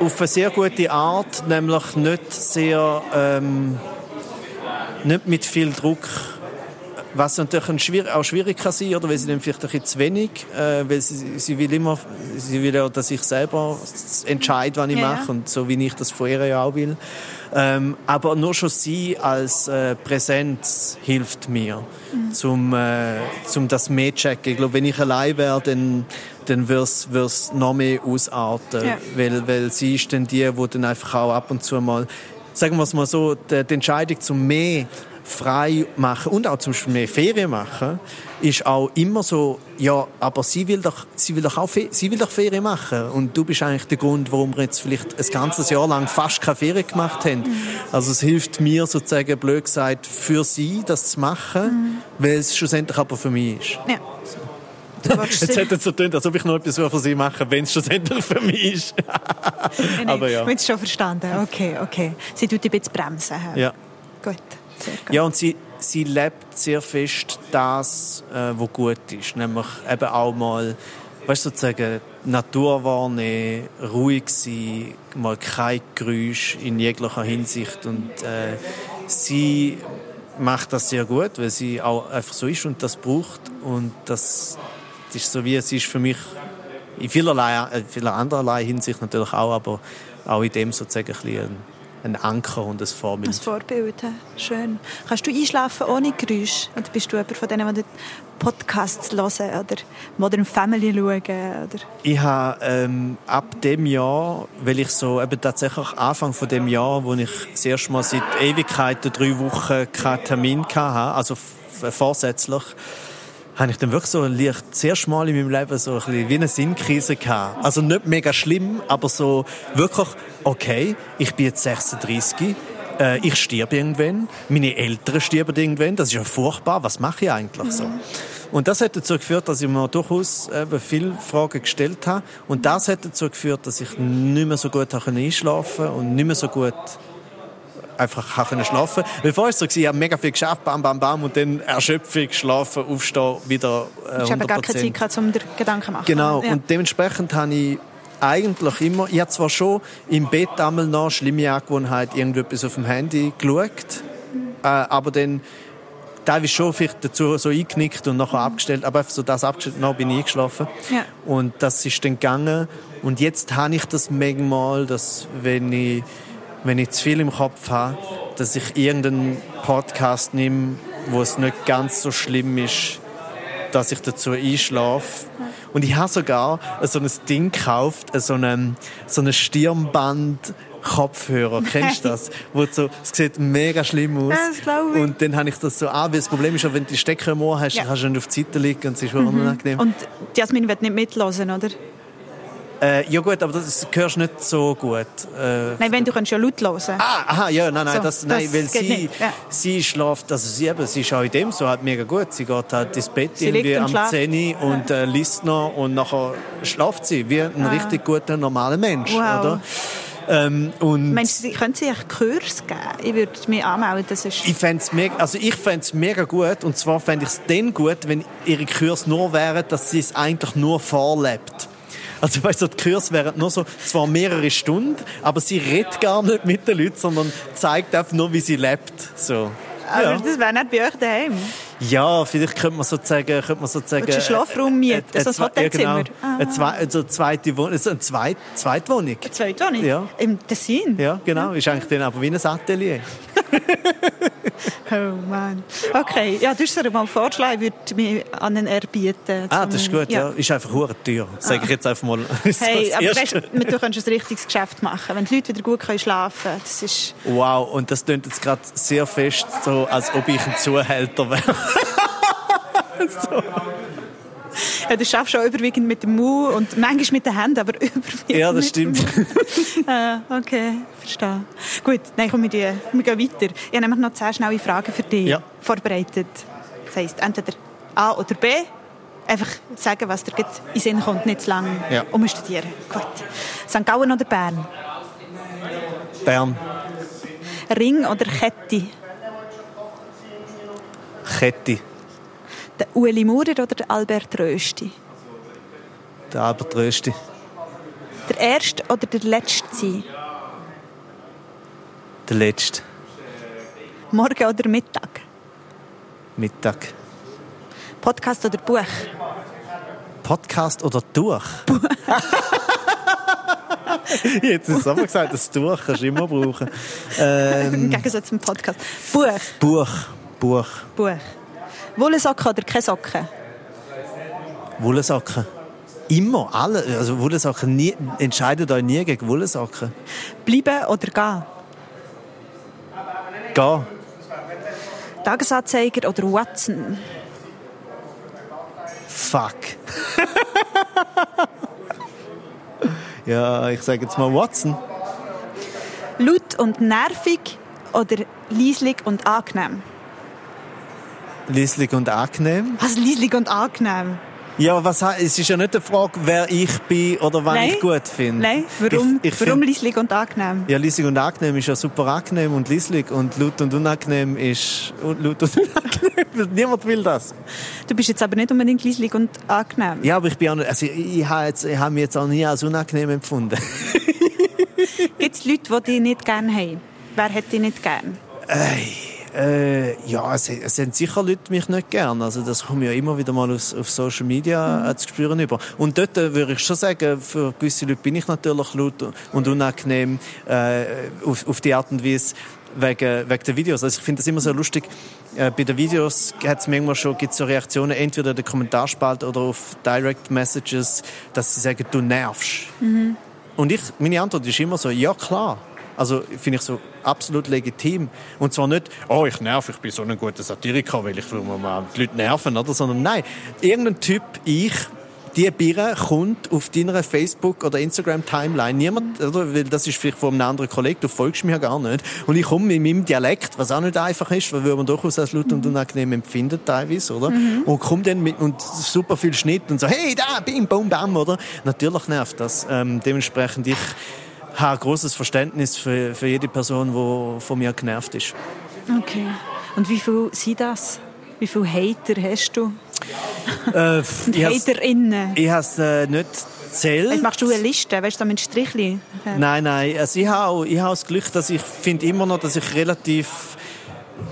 auf eine sehr gute Art, nämlich nicht sehr, ähm, nicht mit viel Druck was natürlich schwierig, auch schwierig kann sein, oder weil sie dann vielleicht ein bisschen zu wenig, äh, weil sie, sie will immer, sie will ja, dass ich selber entscheide, was ich Ja, mache und so wie ich das von ihr ja auch will. Ähm, aber nur schon sie als äh, Präsenz hilft mir, Mhm. zum, äh, zum das mehr checken. Ich glaube, wenn ich allein wäre, dann, dann würde es noch mehr ausarten, Ja. weil, weil sie ist dann die, die dann einfach auch ab und zu mal, sagen wir es mal so, die, die Entscheidung zum mehr frei machen und auch zum Beispiel mehr Ferien machen, ist auch immer so, ja, aber sie will doch, sie will doch auch, sie will doch Ferien machen und du bist eigentlich der Grund, warum wir jetzt vielleicht ein ganzes Jahr lang fast keine Ferien gemacht haben. Also es hilft mir sozusagen, blöd gesagt, für sie das zu machen, weil es schlussendlich aber für mich ist. Ja. Jetzt hätte es so getönt, als ob ich noch etwas für sie machen wenn es schlussendlich für mich ist. Aber ja. Ich habe es schon verstanden. Okay, okay. Sie tut ein bisschen bremsen. Ja. Gut, Ja, und sie, sie lebt sehr fest das, äh, was gut ist. Nämlich eben auch mal, weißt du, sozusagen, Natur wahrnehmen, ruhig sein, mal kein Geräusch in jeglicher Hinsicht. Und äh, sie macht das sehr gut, weil sie auch einfach so ist und das braucht. Und das, ist so wie, sie ist für mich in vielerlei, äh, vieler andererlei Hinsicht natürlich auch, aber auch in dem sozusagen ein, bisschen ein, ein Anker und ein Vorbild. Als Vorbild, schön. Kannst du einschlafen ohne Geräusch? Oder bist du jemand von denen, die Podcasts hören oder Modern Family schauen? Oder? Ich habe ähm, ab dem Jahr, weil ich so eben tatsächlich Anfang von dem Jahr, wo ich das erste Mal seit Ewigkeiten drei Wochen keinen Termin hatte, also vorsätzlich, habe ich dann wirklich so leicht, das erste Mal in meinem Leben so ein bisschen wie eine Sinnkrise gehabt. Also nicht mega schlimm, aber so wirklich, okay, ich bin jetzt 36, äh, ich sterbe irgendwann, meine Eltern sterben irgendwann, das ist ja furchtbar, was mache ich eigentlich so? Und das hat dazu geführt, dass ich mir durchaus eben viele Fragen gestellt habe. Und das hat dazu geführt, dass ich nicht mehr so gut einschlafen konnte und nicht mehr so gut einfach habe können schlafen. Weil vorher war es so, ich habe mega viel geschafft, bam, bam, bam, und dann Erschöpfung, schlafen, aufstehen, wieder äh, Du hast eben gar keine 100%. Zeit gehabt, um dir Gedanken zu machen. Genau, Ja. und dementsprechend habe ich eigentlich immer, ich habe zwar schon im Bett einmal noch schlimme Angewohnheit, irgendetwas auf dem Handy geschaut, äh, aber dann teilweise schon vielleicht dazu so eingeknickt und nachher abgestellt, aber einfach so das abgestellt, dann bin ich eingeschlafen. Ja. Und das ist dann gegangen. Und jetzt habe ich das manchmal, dass wenn ich, wenn ich zu viel im Kopf habe, dass ich irgendeinen Podcast nehme, wo es nicht ganz so schlimm ist, dass ich dazu einschlafe. Und ich habe sogar so ein Ding gekauft, so einen, so Stirnband Kopfhörer, kennst du das? Wo so, es sieht mega schlimm aus. Ja, das glaube ich. Und dann habe ich das so an, weil das Problem ist ja, wenn du die Stecker im Ohr hast, Ja. dann kannst du nicht auf die Seite liegen und es ist mhm. unangenehm. Und Jasmin wird nicht mitlosen, oder? Äh, ja gut, aber das hörst du nicht so gut. Äh, Nein, wenn du kannst ja laut hören. Ah, aha, ja, nein, nein, So, das, nein das weil sie, ja. sie schläft, also sie, eben, sie ist auch in dem so halt mega gut. Sie geht halt ins Bett Sie irgendwie am schläft. 10 Uhr und äh, liest noch und nachher schläft sie wie ein richtig guter, normaler Mensch, Ah. Wow. oder? Ähm, und Meinst du, sie- können sie euch Kurs geben? Ich würde mich anmelden. Das ist ich fände mega, also ich mega gut und zwar fände ich es dann gut, wenn ihre Kurs nur wären, dass sie es eigentlich nur vorlebt. Also weißt du, die Kurs wären nur so, zwar mehrere Stunden, aber sie redet gar nicht mit den Leuten, sondern zeigt einfach nur, wie sie lebt. So. Aber Ja. das wäre nicht bei euch daheim. Ja, vielleicht könnte man sozusagen, könnte man sozusagen einen Schlafraum mieten? äh, äh, Also ein Hotelzimmer? Ja, genau. Ah. Eine, zwei, also eine zweite Wohnung, also eine Zweit, Zweitwohnung. Eine Zweitwohnung? Ja. Im Tessin? Ja, genau. Ist eigentlich dann aber wie ein Atelier. Oh Mann. Okay, ja, du dir mal vorschlagen, ich würde mich an einen erbieten. Ah, das ist gut, ja. Ist einfach hure teuer. Sage ich jetzt einfach mal. So Hey, aber weißt, du, du kannst ein richtiges Geschäft machen. Wenn die Leute wieder gut können schlafen können, das ist... Wow, und das klingt jetzt gerade sehr fest so, als ob ich ein Zuhälter wäre. Ja, du schaffst auch überwiegend mit dem Mund und manchmal mit den Händen, aber überwiegend Ja, das mit dem stimmt. Ah, okay, verstehe. Gut, dann kommen wir, wir gehen weiter. Ich habe nämlich noch zehn schnelle Fragen für dich Ja. vorbereitet. Das heisst, entweder A oder B. Einfach sagen, was dir in den Sinn kommt, nicht zu lange Ja. umstudieren. Gut. St. Gallen oder Bern? Bern, Ring oder Kette? Kette, Der Ueli Maurer oder der Albert Rösti? der Albert Rösti, Der erste oder der letzte sein? der Letzte, Morgen oder Mittag? Mittag, Podcast oder Buch? Podcast oder durch? Jetzt ist es aber gesagt, das Tuch kannst du immer brauchen. Ähm, Im Gegensatz zum Podcast. Buch. Buch. Buch. Buch. Wollensocke oder keine Socken? Wollensocke. Immer, alle. Also Wollensocke, nie, entscheidet euch nie gegen Wollensocke. Bleiben oder gehen? Gehen. Tagesanzeiger oder Watson? Fuck. ja, ich sage jetzt mal Watson. Laut und nervig oder leislich und angenehm? Leislich und angenehm. Was, leislich und angenehm? Ja, was, es ist ja nicht die Frage, wer ich bin oder was ich gut finde. Nein, warum, ich, ich warum find, leislich und angenehm? Ja, leislich und angenehm ist ja super angenehm und leislich und laut und unangenehm ist laut und unangenehm. Niemand will das. Du bist jetzt aber nicht unbedingt leislich und angenehm. Ja, aber ich bin auch nicht, also ich, ich habe, habe mich jetzt auch nie als unangenehm empfunden. Gibt es Leute, die dich nicht gerne haben? Wer hätte dich nicht gerne? Ey. Äh, ja, es, es sind sicher Leute mich nicht gern. Also das kommt ja immer wieder mal aus, auf Social Media mhm. Äh, zu spüren über. Und dort äh, würde ich schon sagen, für gewisse Leute bin ich natürlich laut und unangenehm äh, auf, auf die Art und Weise wegen, wegen der Videos. Also ich finde das immer so lustig. Äh, bei den Videos hat es manchmal schon gibt's so Reaktionen, entweder in der Kommentarspalte oder auf Direct Messages, dass sie sagen, du nervst. Mhm. Und ich, meine Antwort ist immer so, ja klar. Also finde ich so absolut legitim. Und zwar nicht, oh, ich nerv, ich bin so ein guter Satiriker, weil ich will mal die Leute nerven, oder? Sondern nein, irgendein Typ, ich, die Birne kommt auf deiner Facebook- oder Instagram-Timeline. Niemand, oder? Weil das ist vielleicht von einem anderen Kollegen, du folgst mir ja gar nicht. Und ich komme mit meinem Dialekt, was auch nicht einfach ist, weil man durchaus als laut und unangenehm empfindet teilweise, oder? Mhm. Und komme dann mit, und super viel Schnitt und so, hey, da, bim, bum, bam, oder? Natürlich nervt das. Ähm, dementsprechend ich, habe großes Verständnis für, für jede Person, die von mir genervt ist. Okay. Und wie viel sind das? Wie viele Hater hast du? Äh, Und HaterInnen? Ich habe es äh, nicht zählt. machst du eine Liste, weißt du, mit Strichli? Nein, nein. Also ich habe ich habe das Glück, dass ich finde immer noch, dass ich relativ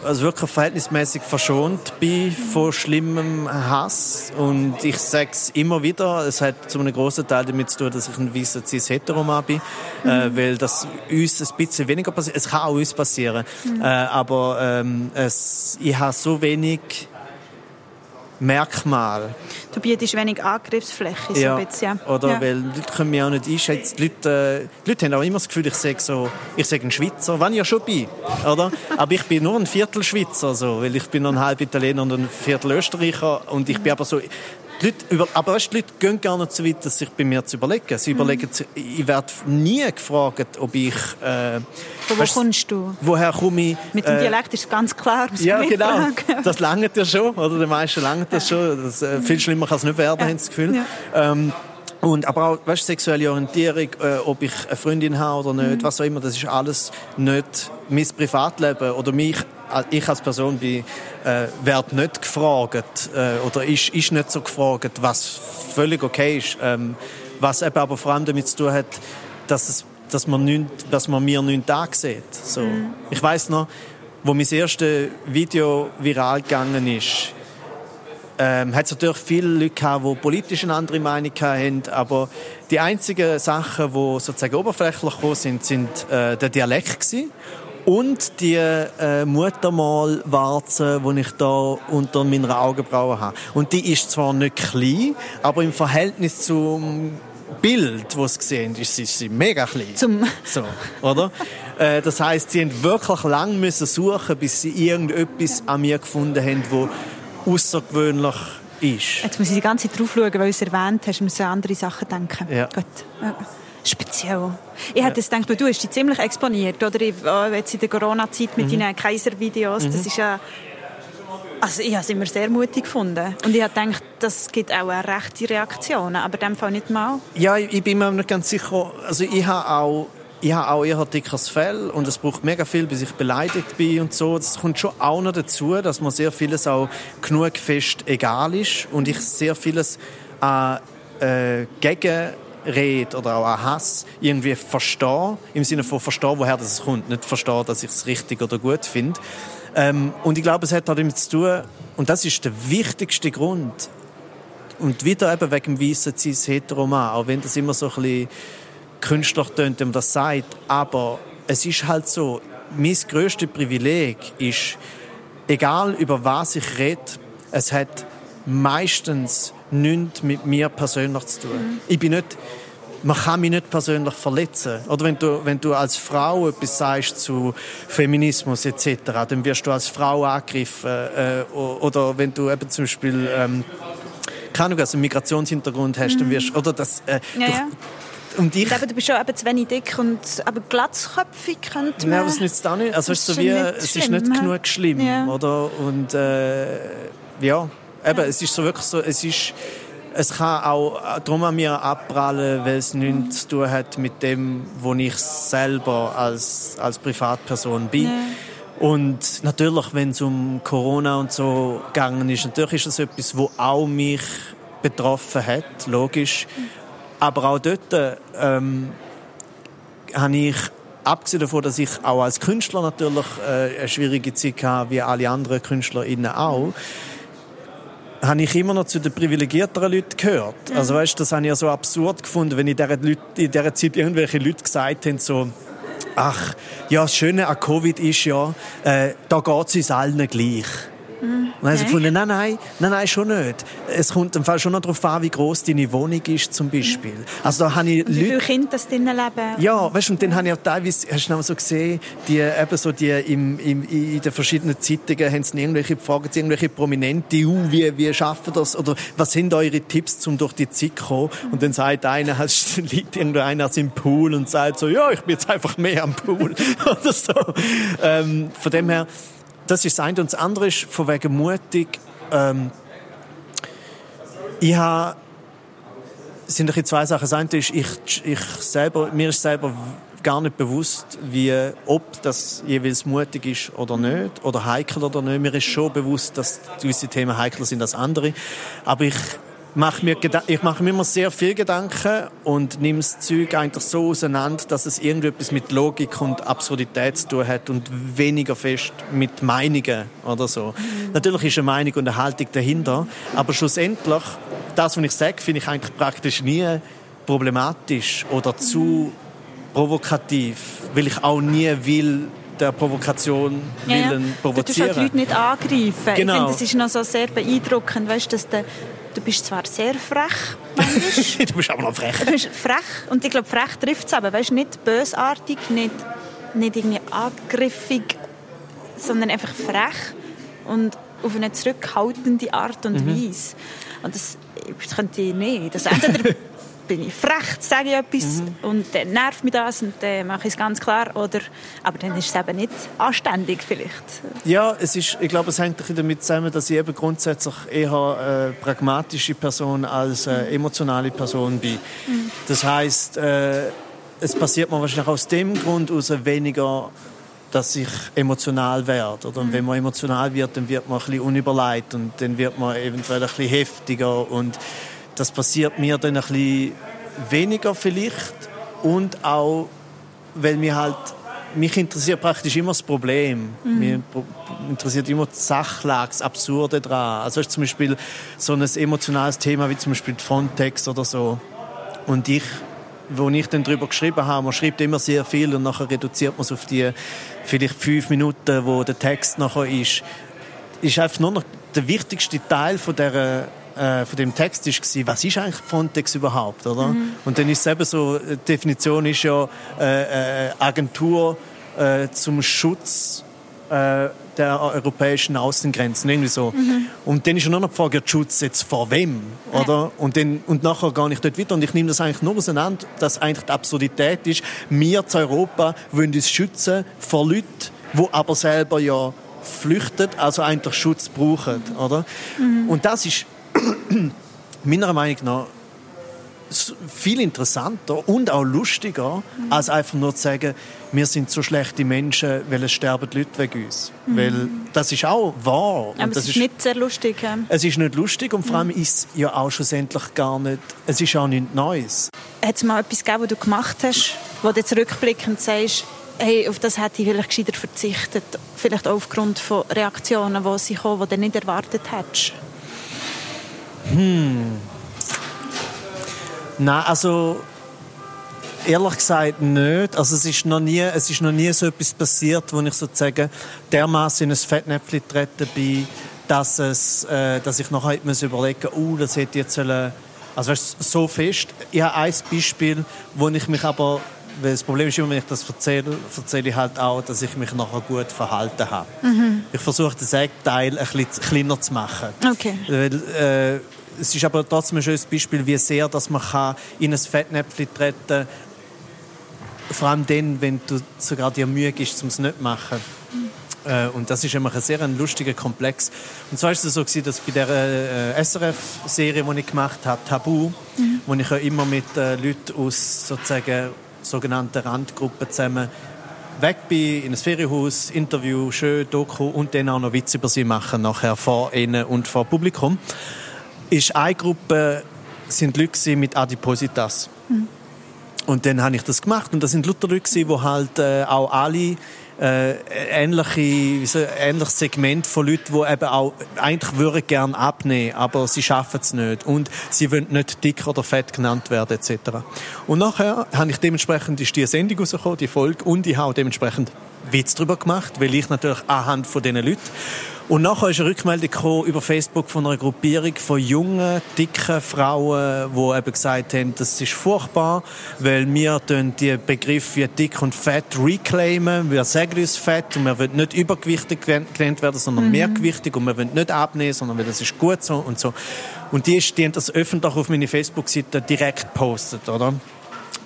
also wirklich verhältnismäßig verschont bin von schlimmem Hass. Und ich sage es immer wieder, es hat zu einem großen Teil damit zu tun, dass ich ein weißer cis heteroman bin, mhm. äh, weil das uns ein bisschen weniger passiert. Es kann auch uns passieren, mhm. äh, aber ähm, es, ich habe so wenig Merkmal. Du bietest wenig Angriffsfläche, so ja. ein bisschen. Oder ja. weil die Leute können mich auch nicht einschätzen. Die Leute, äh, die Leute haben auch immer das Gefühl, ich sage so, ich sage ein Schweizer, wann ich ja schon bin, oder? aber ich bin nur ein Viertel Schweizer, so, weil ich bin noch ein halb Italiener und ein Viertel Österreicher und ich bin aber so, die Leute, aber weißt, die Leute gehen gar nicht so weit, sich bei mir zu überlegen. Sie mhm. überlegen, ich werde nie gefragt, ob ich... Äh, Von wo weißt, kommst du? Woher komme ich? Mit dem äh, Dialekt ist ganz klar. Ja, genau. Fragen. Das langt ja schon, oder? Den meisten langt das schon. Das, äh, viel schlimmer kann es nicht werden, ja. haben das Gefühl. Ja. Ähm, und, aber auch, weißt, sexuelle Orientierung, äh, ob ich eine Freundin habe oder nicht, mhm. was auch immer, das ist alles nicht mein Privatleben oder mich ich als Person bin, äh, werde nicht gefragt äh, oder ist, ist nicht so gefragt, was völlig okay ist. Ähm, was eben aber vor allem damit zu tun hat, dass, es, dass, man, nicht, dass man mir nichts ansieht. So. Mhm. Ich weiß noch, wo mein erstes Video viral gegangen ist, ähm, hat es natürlich viele Leute gehabt, die politisch eine andere Meinung hatten, aber die einzigen Sachen, die sozusagen oberflächlich gekommen sind, sind äh, der Dialekt gewesen und die äh, Muttermalwarze, die ich da unter meiner Augenbraue habe. Und die ist zwar nicht klein, aber im Verhältnis zum Bild, das sie sehen, ist sie, ist sie mega klein. Zum so, oder? äh, das heißt, sie haben wirklich lange müssen suchen, bis sie irgendetwas an mir gefunden haben, wo außergewöhnlich ist. Jetzt muss ich die ganze Zeit drauf schauen, weil du es erwähnt hast, muss ich an andere Sachen denken. Ja. Gut. Ja speziell. Ich hätte gedacht, du hast dich ziemlich exponiert, oder? Äh, jetzt in der Corona-Zeit mit mhm. deinen Kaiservideos. Mhm. Das ist ja... Also ich habe es immer sehr mutig gefunden. Und ich habe gedacht, das gibt auch eine rechte Reaktion, aber in dem Fall nicht mal. Ja, ich bin mir nicht ganz sicher. Also ich habe auch ich habe auch eher dickes Fell und es braucht mega viel, bis ich beleidigt bin und so. Das kommt schon auch noch dazu, dass mir sehr vieles auch genug fest egal ist und ich sehr vieles äh, gegen Rede oder auch an Hass irgendwie verstehe, im Sinne von verstehe, woher das kommt, nicht verstehe, dass ich es richtig oder gut finde. Ähm, und ich glaube, es hat damit zu tun, und das ist der wichtigste Grund, und wieder eben wegen dem weißen cis heteroman auch wenn das immer so ein bisschen künstlich tönt, man das sagt, aber es ist halt so, mein grösstes Privileg ist, egal über was ich rede, es hat meistens nichts mit mir persönlich zu tun. Mhm. Ich bin nicht, man kann mich nicht persönlich verletzen. Oder wenn du, wenn du als Frau etwas sagst zu Feminismus etc., dann wirst du als Frau angegriffen. Äh, oder wenn du eben zum Beispiel ähm, keine Ahnung, also einen Migrationshintergrund hast, mhm. dann wirst oder das äh, ja, ja. Und ich... Aber du bist ja eben zu wenig dick und aber glatzköpfig könnte man... Nein, aber es nützt auch nicht. Also es ist, so wie, es ist nicht genug schlimm, ja. oder? Und äh, ja, eben, ja. es ist so wirklich so, es ist... Es kann auch darum an mir abprallen, weil es nichts zu tun hat mit dem, wo ich selber als, als Privatperson bin. Ja. Und natürlich, wenn es um Corona und so gegangen ist, natürlich ist das etwas, wo auch mich betroffen hat, logisch. Aber auch dort ähm, habe ich, abgesehen davon, dass ich auch als Künstler natürlich äh, eine schwierige Zeit hatte, wie alle anderen KünstlerInnen auch, habe ich immer noch zu den privilegierteren Leuten gehört. Mhm. Also weißt, das habe ich ja so absurd gefunden, wenn in dieser, Leute, in dieser Zeit irgendwelche Leute gesagt haben, so, ach, ja, das Schöne an Covid ist ja, äh, da geht es uns allen gleich. Mhm. Und dann haben gefunden, nein, nein, nein, nein, schon nicht. Es kommt im Fall schon noch darauf an, wie groß deine Wohnung ist, zum Beispiel. Also da habe ich und wie viele Kinder das drinnen leben. Ja, weißt du, und dann habe ich auch teilweise, hast du noch so gesehen, die, eben so die im, im, in den verschiedenen Zeitungen haben sie irgendwelche Fragen, irgendwelche Prominente, uh, wie, wie schaffen das, oder was sind eure Tipps, um durch die Zeit zu kommen? Und dann sagt einer, hast, liegt irgendeiner im Pool und sagt so, ja, ich bin jetzt einfach mehr am Pool, oder so. Ähm, von dem her, das ist das eine. Und das andere ist von wegen mutig. Ähm, ich habe sind zwei Sachen. Das eine ist, ich, ich selber, mir ist selber gar nicht bewusst, wie, ob das jeweils mutig ist oder nicht, oder heikel oder nicht. Mir ist schon bewusst, dass gewisse Themen heikler sind als andere. Aber ich mache mir, ich mache mir immer sehr viel Gedanken und nehme das Zeug eigentlich so auseinander, dass es irgendetwas mit Logik und Absurdität zu tun hat und weniger fest mit Meinungen oder so. Mhm. Natürlich ist eine Meinung und eine Haltung dahinter, aber schlussendlich, das, was ich sage, finde ich eigentlich praktisch nie problematisch oder zu provokativ, weil ich auch nie will, der Provokation willen ja, ja. provozieren. Du halt Leute nicht angreifen. Genau. Ich finde, das ist noch so sehr beeindruckend, weißt, dass der Du bist zwar sehr frech, du bist aber noch frech. Du bist frech. Und ich glaube, frech trifft es aber. Weißt, nicht bösartig, nicht, nicht irgendwie angriffig, sondern einfach frech und auf eine zurückhaltende Art und mhm. Weise. Und das, das könnte ich nicht. Das entweder bin ich frech, sage ich etwas mhm. und dann nervt mich das und dann mache ich es ganz klar. Oder, aber dann ist es eben nicht anständig vielleicht. Ja, es ist, ich glaube, es hängt damit zusammen, dass ich eben grundsätzlich eher eine pragmatische Person als eine emotionale Person bin. Mhm. Das heißt, äh, es passiert mir wahrscheinlich aus dem Grund aus weniger dass ich emotional werde. Oder? Und wenn man emotional wird, dann wird man ein bisschen unüberlegt und dann wird man eventuell ein bisschen heftiger und das passiert mir dann ein bisschen weniger vielleicht und auch, weil mir halt mich interessiert praktisch immer das Problem. Mhm. Mich interessiert immer die Sachlage, das Absurde daran. Also ist zum Beispiel so ein emotionales Thema wie zum Beispiel Frontex oder so. Und ich, wo ich dann darüber geschrieben habe, man schreibt immer sehr viel und nachher reduziert man es auf die vielleicht fünf Minuten, wo der Text nachher ist, ist einfach nur noch der wichtigste Teil von der äh, von dem Text war, was ist eigentlich Frontex überhaupt, oder? Mhm. Und dann ist es eben so, die Definition ist ja äh, äh, Agentur äh, zum Schutz äh, der europäischen Außengrenzen, irgendwie so. Mhm. Und dann ist ja nur noch die Frage, Schutz jetzt vor wem, oder? Ja. Und, dann, und nachher gehe ich dort weiter und ich nehme das eigentlich nur auseinander, dass eigentlich die Absurdität ist, wir zu Europa wollen uns schützen vor Leuten, die aber selber ja flüchten, also eigentlich Schutz brauchen, oder? Mhm. Und das ist meiner Meinung nach viel interessanter und auch lustiger, mhm. als einfach nur zu sagen, wir sind so schlechte Menschen, weil es sterben die Leute wegen uns. Mhm. Weil das ist auch wahr. Aber und es ist, ist, nicht sehr lustig. Ja. Es ist nicht lustig und vor allem mhm. ist es ja auch schlussendlich gar nicht, es ist auch nichts Neues. Hat es mal etwas gegeben, was du gemacht hast, wo du jetzt rückblickend sagst, hey, auf das hätte ich vielleicht gescheiter verzichtet. Vielleicht auch aufgrund von Reaktionen, die sie kommen, die du nicht erwartet hättest. Hm. Nein, also ehrlich gesagt nicht. Also es ist noch nie, es ist noch nie so etwas passiert, wo ich sozusagen dermaßen in ein Fettnäpfchen getreten bin, dass, es, äh, dass ich nachher muss überlegen oh, das hätte jetzt sollen, also weißt, so fest. Ich habe ein Beispiel, wo ich mich aber weil das Problem ist immer, wenn ich das erzähle, erzähle ich halt auch, dass ich mich nachher gut verhalten habe. Mhm. Ich versuche den Sägteil ein bisschen kleiner zu machen. Okay. Weil, äh, es ist aber trotzdem ein schönes Beispiel, wie sehr dass man kann in ein Fettnäpfchen treten kann. Vor allem dann, wenn du sogar dir Mühe gibst, um es nicht zu machen. Mhm. und das ist immer ein sehr ein lustiger Komplex. Und zwar war es so, dass bei der äh, SRF-Serie, die ich gemacht habe, Tabu, mhm. wo ich ja immer mit äh, Leuten aus sozusagen sogenannten Randgruppen zusammen weg bin, in ein Ferienhaus, Interview, schön, Doku und dann auch noch Witze über sie machen, nachher vor ihnen und vor Publikum ist eine Gruppe sind Leute mit Adipositas. Mhm. Und dann habe ich das gemacht und das sind Leute, die halt äh, auch alle äh, ähnliche, so, ähnliches Segment von Leuten, die eben auch eigentlich würden gerne abnehmen, aber sie schaffen es nicht und sie wollen nicht dick oder fett genannt werden etc. Und nachher habe ich dementsprechend ist die Sendung rausgekommen, die Folge und ich habe dementsprechend Witz darüber gemacht, weil ich natürlich anhand von diesen Leuten und nachher ist eine Rückmeldung über Facebook von einer Gruppierung von jungen, dicken Frauen, die eben gesagt haben, das ist furchtbar, weil wir die Begriffe wie dick und fett reclaimen. Wir sagen uns fett und wir wollen nicht übergewichtig genannt werden, sondern mhm. mehrgewichtig und wir wollen nicht abnehmen, sondern das ist gut so und so. Und die, die haben das öffentlich auf meine Facebook-Seite direkt gepostet, oder?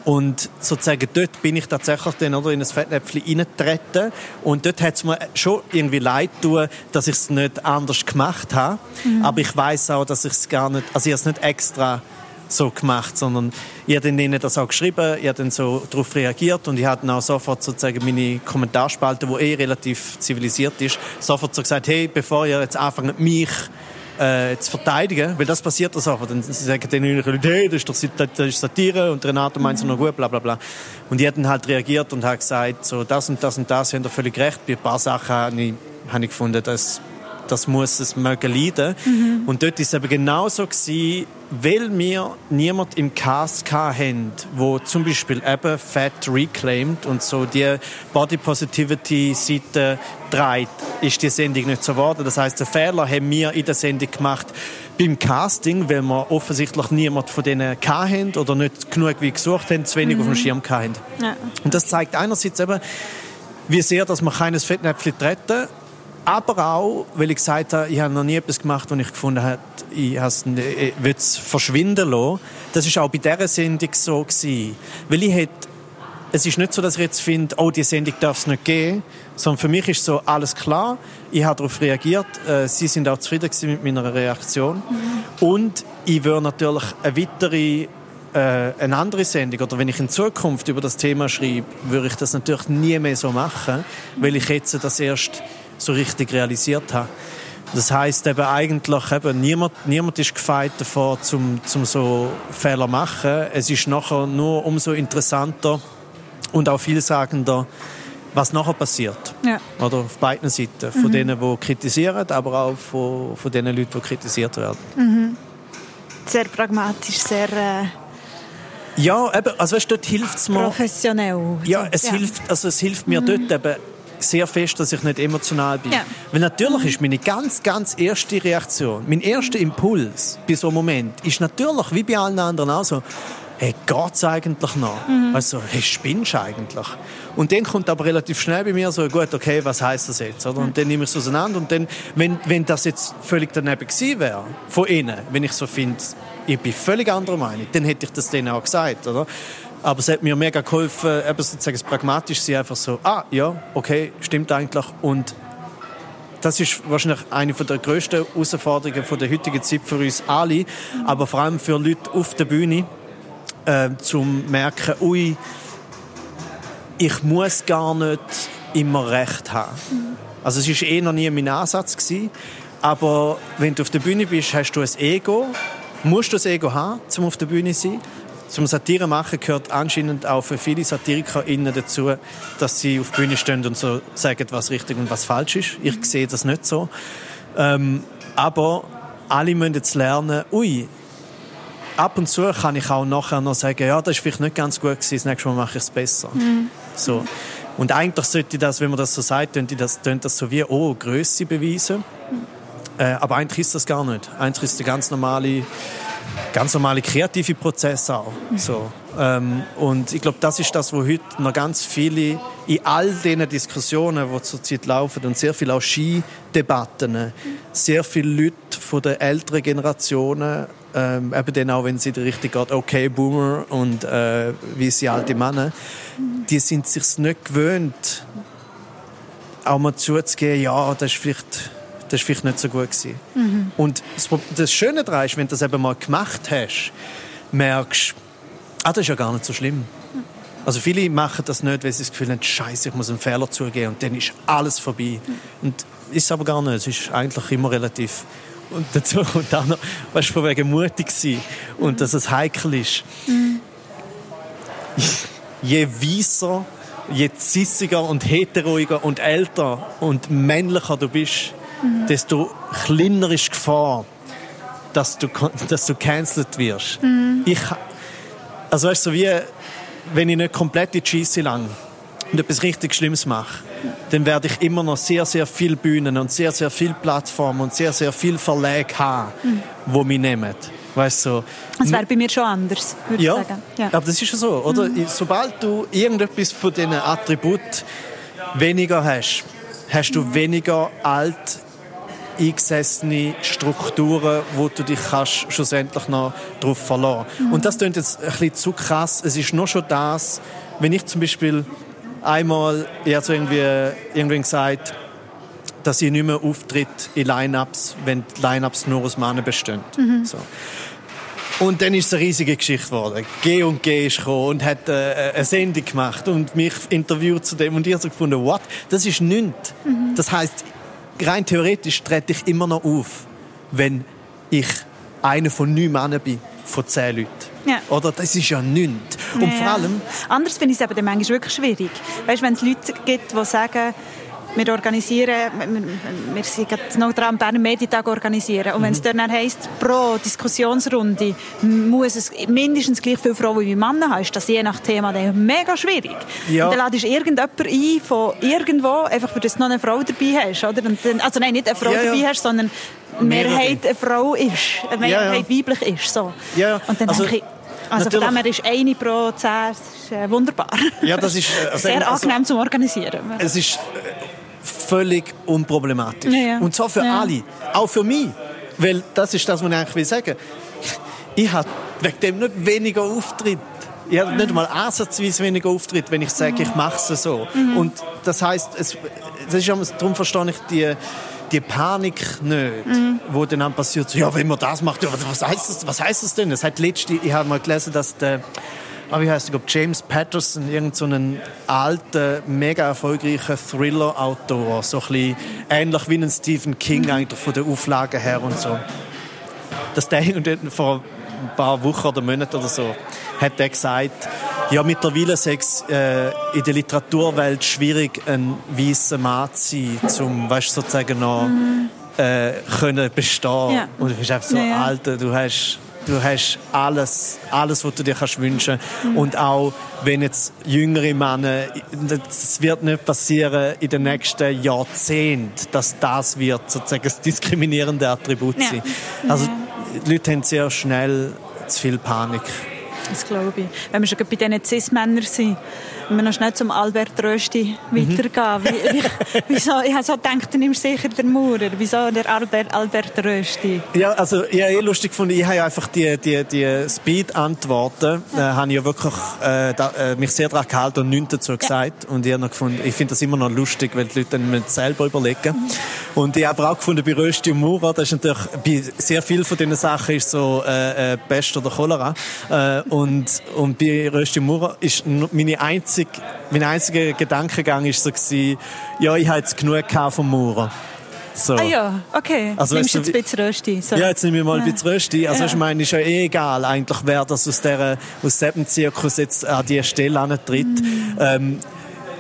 Und sozusagen dort bin ich tatsächlich dann oder in ein Fettnäpfchen reingetreten. Und dort hat es mir schon irgendwie leid tun, dass ich es nicht anders gemacht habe. Mhm. Aber ich weiß auch, dass ich es gar nicht, also ich habe es nicht extra so gemacht, sondern ich habe ihnen das auch geschrieben, ich habe dann so darauf reagiert und ich habe dann auch sofort sozusagen meine Kommentarspalte, die eh relativ zivilisiert ist, sofort so gesagt, hey, bevor ihr jetzt anfangt, mich äh, zu verteidigen, weil das passiert das auch. Dann sie sagen den Leuten, hey, das ist doch das ist Satire und Renato meint es noch gut, bla bla bla. Und die hatten halt reagiert und haben gesagt, so das und das und das, haben völlig recht. Bei ein paar Sachen habe ich, habe ich gefunden, dass das muss es mögen leiden. Mhm. Und dort war es eben genau so gewesen, weil wir niemand im Cast hatten, wo zum Beispiel eben Fat reclaimed und so die Body Positivity Seite trägt, ist die Sendung nicht so geworden. Das heißt, den Fehler haben wir in der Sendung gemacht beim Casting, weil wir offensichtlich niemand von denen hatten oder nicht genug wie gesucht haben, zu wenig mhm. auf dem mhm. Schirm hatten. Ja. Und das zeigt einerseits eben, wie sehr, dass wir keines Fettnäpfchen treten aber auch, weil ich gesagt habe, ich habe noch nie etwas gemacht, wo ich gefunden habe, ich will es verschwinden lassen. Das war auch bei dieser Sendung so. Gewesen. Weil ich hätte, es ist nicht so, dass ich jetzt finde, oh, die Sendung darf es nicht geben, sondern für mich ist so, alles klar, ich habe darauf reagiert, äh, sie sind auch zufrieden mit meiner Reaktion. Mhm. Und ich würde natürlich eine weitere äh, eine andere Sendung oder wenn ich in Zukunft über das Thema schreibe, würde ich das natürlich nie mehr so machen, weil ich jetzt das erst so richtig realisiert habe. Das heißt eben eigentlich eben, niemand, niemand ist gefeit davor, zum, zum so Fehler machen. Es ist nachher nur umso interessanter und auch vielsagender, was nachher passiert. Ja. Oder auf beiden Seiten. Von mhm. denen, die kritisieren, aber auch von, von den Leuten, die kritisiert werden. Mhm. Sehr pragmatisch, sehr... Äh ja, eben, also weißt, dort hilft es mir... Professionell. Ja, es, ja. Hilft, also es hilft mir mhm. dort eben sehr fest, dass ich nicht emotional bin. Ja. Weil natürlich ist meine ganz, ganz erste Reaktion, mein erster Impuls bei so einem Moment, ist natürlich, wie bei allen anderen auch so, hey, geht's eigentlich noch? Mhm. Also, hey, spinnst eigentlich? Und dann kommt aber relativ schnell bei mir so, gut, okay, was heißt das jetzt? Oder? Und dann nehme ich es auseinander und dann, wenn, wenn das jetzt völlig daneben gewesen wäre, von innen, wenn ich so finde, ich bin völlig anderer Meinung, dann hätte ich das denen auch gesagt, oder? Aber es hat mir mega geholfen, eben sozusagen pragmatisch sie einfach so, ah, ja, okay, stimmt eigentlich. Und das ist wahrscheinlich eine der grössten Herausforderungen der heutigen Zeit für uns alle, aber vor allem für Leute auf der Bühne, äh, zum merken, ui, ich muss gar nicht immer Recht haben. Also es war eh noch nie mein Ansatz gewesen, aber wenn du auf der Bühne bist, hast du ein Ego, musst du ein Ego haben, um auf der Bühne zu sein zum Satire machen gehört anscheinend auch für viele SatirikerInnen dazu, dass sie auf die Bühne stehen und so sagen, was richtig und was falsch ist. Ich sehe das nicht so. Ähm, aber alle müssen jetzt lernen, ui, ab und zu kann ich auch nachher noch sagen, ja, das ist vielleicht nicht ganz gut gewesen, das nächste Mal mache ich es besser. Mhm. So. Und eigentlich sollte das, wenn man das so sagt, könnte das, das so wie, oh, Größe beweisen. Mhm. Äh, aber eigentlich ist das gar nicht. Eigentlich ist der ganz normale, ganz normale kreative Prozess auch. So. Ähm, und ich glaube, das ist das, wo heute noch ganz viele in all diesen Diskussionen, die zurzeit laufen und sehr viele auch Ski-Debatten, sehr viele Leute von den älteren Generationen, ähm, eben dann auch, wenn sie richtig geht, okay, Boomer und äh, wie sie alte Männer, die sind sich nicht gewöhnt, auch mal zuzugeben, ja, das ist vielleicht das ist vielleicht nicht so gut gewesen. Mhm. Und das Schöne daran ist, wenn du das eben mal gemacht hast, merkst ah, das ist ja gar nicht so schlimm. Also viele machen das nicht, weil sie das Gefühl haben, Scheiße, ich muss einen Fehler zugeben und dann ist alles vorbei. Und ist aber gar nicht. Es ist eigentlich immer relativ. Und dazu kommt auch noch, weißt du, von wegen mutig sein und dass es heikel ist. Mhm. Je weiser, je zissiger und heteroiger und älter und männlicher du bist, mhm. desto kleiner ist die Gefahr, dass du, dass du cancelled wirst. Mhm. Ich, also weißt du, so wie wenn ich nicht komplett in die Scheisse lang und etwas richtig Schlimmes mache, dann werde ich immer noch sehr, sehr viele Bühnen und sehr, sehr viele Plattformen und sehr, sehr viele Verlage haben, mhm. die mich nehmen. Weißt du, das wäre bei mir schon anders, würde ja, ich sagen. Ja, aber das ist ja so, oder? Mhm. Sobald du irgendetwas von diesen Attributen weniger hast, hast du weniger alt eingesessene Strukturen, wo du dich kannst schlussendlich noch darauf verlassen. Mhm. Und das klingt jetzt ein bisschen zu krass. Es ist nur schon das, wenn ich zum Beispiel einmal, ich habe irgendwie, irgendwie gesagt, dass ich nicht mehr auftritt in Line-Ups, wenn die Line-Ups nur aus Männern bestehen. Mhm. So. Und dann ist es eine riesige Geschichte geworden. G und G ist gekommen und hat äh, eine Sendung gemacht und mich interviewt zu dem und ich habe so gefunden, what? Das ist nichts. Mhm. Das heißt, rein theoretisch trete ich immer noch auf, wenn ich einer von neun Männern bin, von zehn Leuten. Ja. Oder das ist ja nichts. Und ja, vor allem... Anders finde ich es eben manchmal wirklich schwierig. Weißt, wenn es Leute gibt, die sagen, wir organisieren, wir, wir sind noch dran, Berner Medientag organisieren. Und wenn es mhm. dann heisst, pro Diskussionsrunde muss es mindestens gleich viele Frauen wie Männer haben, ist das je nach Thema dann mega schwierig. Ja. dann ladest du irgendjemanden ein von irgendwo, einfach für das du noch eine Frau dabei hast. Oder? Dann, also nein, nicht eine Frau ja, dabei ja. hast, sondern eine Mehrheit eine Frau ist, eine Mehrheit weiblich ist. So. Ja, Und dann also, ich, also Natürlich. von dem her ist eine pro zehn ist, äh, wunderbar. Ja, das ist äh, sehr also, angenehm zum Organisieren. Es ist völlig unproblematisch. Ja. Und zwar für ja. alle. Auch für mich. Weil das ist das, was ich eigentlich will sagen Ich habe wegen dem nicht weniger Auftritt. Ich habe nicht mal ansatzweise weniger Auftritt, wenn ich sage, ich mache es so. Mhm. Und das heisst, es, das ist, darum verstehe ich die, die Panik nicht, mhm. wo dann passiert, so, ja, wenn man das macht, was heißt das, was heißt das denn? Das hat letzte, ich habe mal gelesen, dass der wie heißt der, James Patterson, irgendeinen so alten, mega erfolgreichen Thriller-Autor, so ein bisschen ähnlich wie ein Stephen King eigentlich von der Auflage her und so. Dass der vor ein paar Wochen oder Monaten oder so hat er gesagt, ja, mittlerweile sei es äh, in der Literaturwelt schwierig, ein weißer Mann zu sein, um, weißt, sozusagen noch mhm. äh, können bestehen. Ja. Und du bist einfach so, ja, ja. Alter, du hast Du hast alles, alles, was du dir kannst wünschen. Mhm. Und auch, wenn jetzt jüngere Männer, es wird nicht passieren in den nächsten Jahrzehnten, dass das wird sozusagen das diskriminierende Attribut sein. Ja. Also, die Leute haben sehr schnell zu viel Panik. Das glaube ich. Wenn wir schon bei diesen Cis-Männern sind, wir noch schnell zum Albert Rösti weitergehen. Wie, wie, wieso, ich habe so gedacht, du nimmst sicher den Maurer. Wieso der Albert, Albert Rösti? Ja, also ich habe eh lustig gefunden, ich habe einfach die, die, die Speed-Antworten, äh, habe ich ja wirklich äh, da, äh, mich sehr daran gehalten und nichts dazu gesagt. Ja. Und ich habe noch gefunden, ich finde das immer noch lustig, weil die Leute dann selber überlegen. Mhm. Und ich habe auch gefunden, bei Rösti und Maurer, das ist natürlich, bei sehr vielen von diesen Sachen ist so äh, äh, Pest oder Cholera. Äh, und, und bei Rösti und Maurer ist meine einzige einzig, mein einziger Gedankengang war so, gewesen, ja, ich hatte jetzt genug vom Maurer. So. Ah ja, okay. Also, Nimmst du jetzt ein bisschen Rösti? So. Ja, jetzt nehme ich mal ein bisschen Rösti. Also Ja. ich meine, ist ja eh egal eigentlich, wer das aus der aus diesem Zirkus jetzt an diese Stelle antritt. Mhm. Ähm,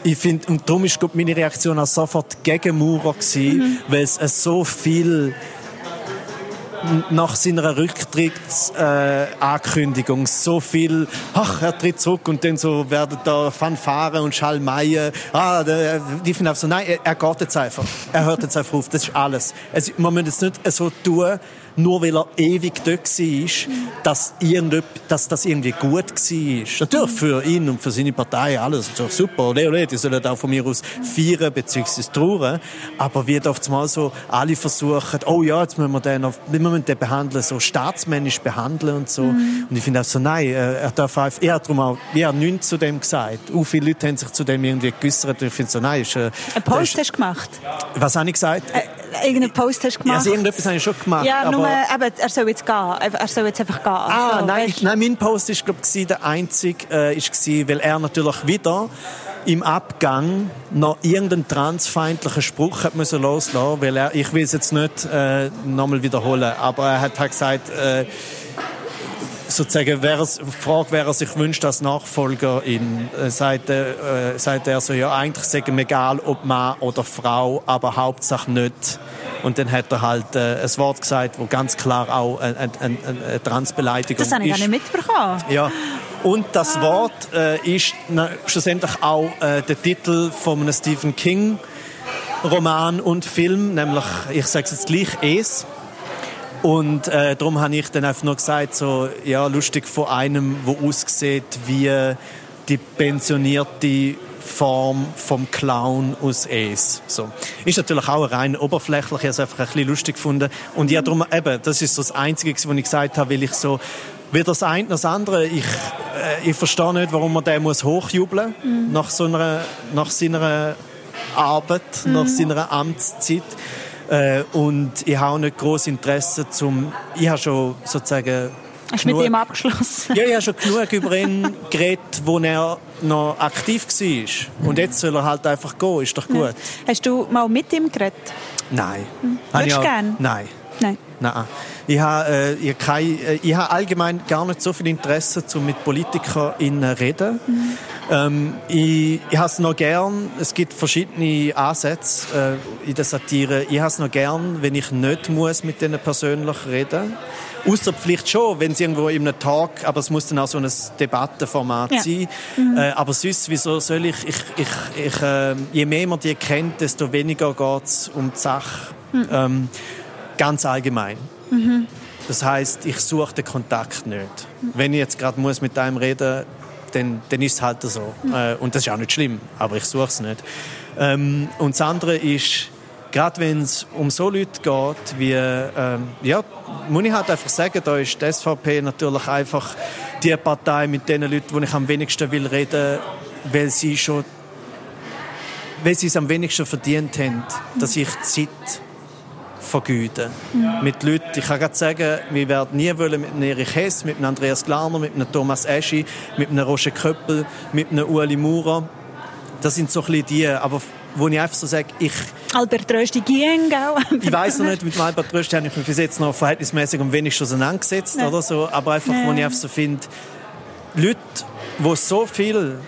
ich finde, und darum glaub, meine Reaktion auch sofort gegen Maurer gewesen, Mhm. weil es äh, so viel nach seiner Rücktrittsankündigung Ankündigung so viel, ach, er tritt zurück und dann so werden da Fanfaren und Schallmeien. Ah, die finden einfach so, nein, er, er geht jetzt einfach. Er hört jetzt einfach auf. Das ist alles. Es, man muss jetzt nicht so tun, nur weil er ewig dort war, dass, dass das irgendwie gut war. Natürlich für ihn und für seine Partei alles natürlich super. Ole, ole, die sollen auch von mir aus feiern bzw. trauern. Aber wie oft mal so alle versuchen, oh ja, jetzt müssen wir den, auf, wir müssen den behandeln, so staatsmännisch behandeln und so. Und ich finde auch so, nein, er darf einfach, er hat darum auch, ja, nichts zu dem gesagt. Auch viele Leute haben sich zu dem irgendwie geäussert. Und ich finde so, nein, ist, äh, Einen Post ist, hast du gemacht? was habe ich gesagt? Äh, irgendeinen Post hast du gemacht? also irgendetwas habe ich schon gemacht. ja, aber nur, eben, er soll jetzt gehen. Er soll jetzt einfach gehen. Ah, So, nein, weisst ich, nein, mein Post ist glaube ich der einzige, äh, ist gewesen, weil er natürlich wieder im Abgang noch irgendeinen transfeindlichen Spruch hat müssen loslassen, weil er, ich will es jetzt nicht äh, nochmal wiederholen, aber er hat halt gesagt, äh, sozusagen, wer es, fragt, wer er sich wünscht als Nachfolger in, äh, sagt, äh, sagt er so, ja, eigentlich ist ihm egal, ob Mann oder Frau, aber Hauptsache nicht. Und dann hat er halt äh, ein Wort gesagt, wo ganz klar auch eine, eine, eine, eine Transbeleidigung Das habe ich ist. gar nicht mitbekommen. Ja. Und das Wort äh, ist na, schlussendlich auch äh, der Titel von einem Stephen King Roman und Film, nämlich, ich sage es jetzt gleich, Es. Und äh, darum habe ich dann einfach nur gesagt, so, ja, lustig von einem, wo aussieht wie die pensionierte Form vom Clown aus Es. So. Ist natürlich auch rein oberflächlich, ich habe es einfach ein bisschen lustig gefunden. Und ja, darum, eben, das ist so das Einzige, was ich gesagt habe, weil ich so, weder das eine noch das andere, ich, äh, ich verstehe nicht, warum man den muss hochjubeln muss, nach, so einer, nach seiner Arbeit, nach seiner Amtszeit. Äh, und ich habe auch nicht großes Interesse zum, ich habe schon sozusagen Hast du mit ihm abgeschlossen? ja, ich habe schon genug über ihn geredet, wo er noch aktiv war. Und jetzt soll er halt einfach gehen, ist doch gut. Hast du mal mit ihm geredet? Nein. Würdest Habe ich du auch- gern? Nein. Nein. Nein. Ich habe, äh, ich, habe kein, äh, ich habe allgemein gar nicht so viel Interesse, um mit Politikern zu reden. Ähm, ich ich habe es noch gern, es gibt verschiedene Ansätze äh, in der Satire. Ich habe es noch gern, wenn ich nicht muss mit denen persönlich reden Außer vielleicht schon, wenn es irgendwo in einem Talk, aber es muss dann auch so ein Debattenformat Ja. sein. Äh, aber sonst, wieso soll ich, ich, ich, ich äh, je mehr man die kennt, desto weniger geht es um die Sache. Ähm, ganz allgemein. Das heißt, ich suche den Kontakt nicht. Wenn ich jetzt gerade muss mit einem reden, dann, dann ist es halt so. Äh, und das ist auch nicht schlimm, aber ich suche es nicht. Ähm, und das andere ist, gerade wenn es um so Leute geht, wie, ähm, ja, muss ich halt einfach sagen, da ist die SVP natürlich einfach die Partei mit den Leuten, die ich am wenigsten will reden, weil sie schon, weil sie es am wenigsten verdient haben, dass ich Zeit vergeuden. Mit Leuten, ich kann gerade sagen, wir werden nie wollen mit einem Erich Hess, mit einem Andreas Glarner, mit einem Thomas Eschi, mit einem Roger Köppel, mit einem Ueli Maurer. Das sind so ein bisschen die, aber wo ich einfach so sage, ich, Albert Rösti ging, gell? ich weiß noch nicht, mit dem Albert Rösti habe ich mich bis jetzt noch verhältnismäßig am wenigsten auseinandergesetzt Nein. oder so, aber einfach, wo Nein. ich einfach so finde, Leute, die so viel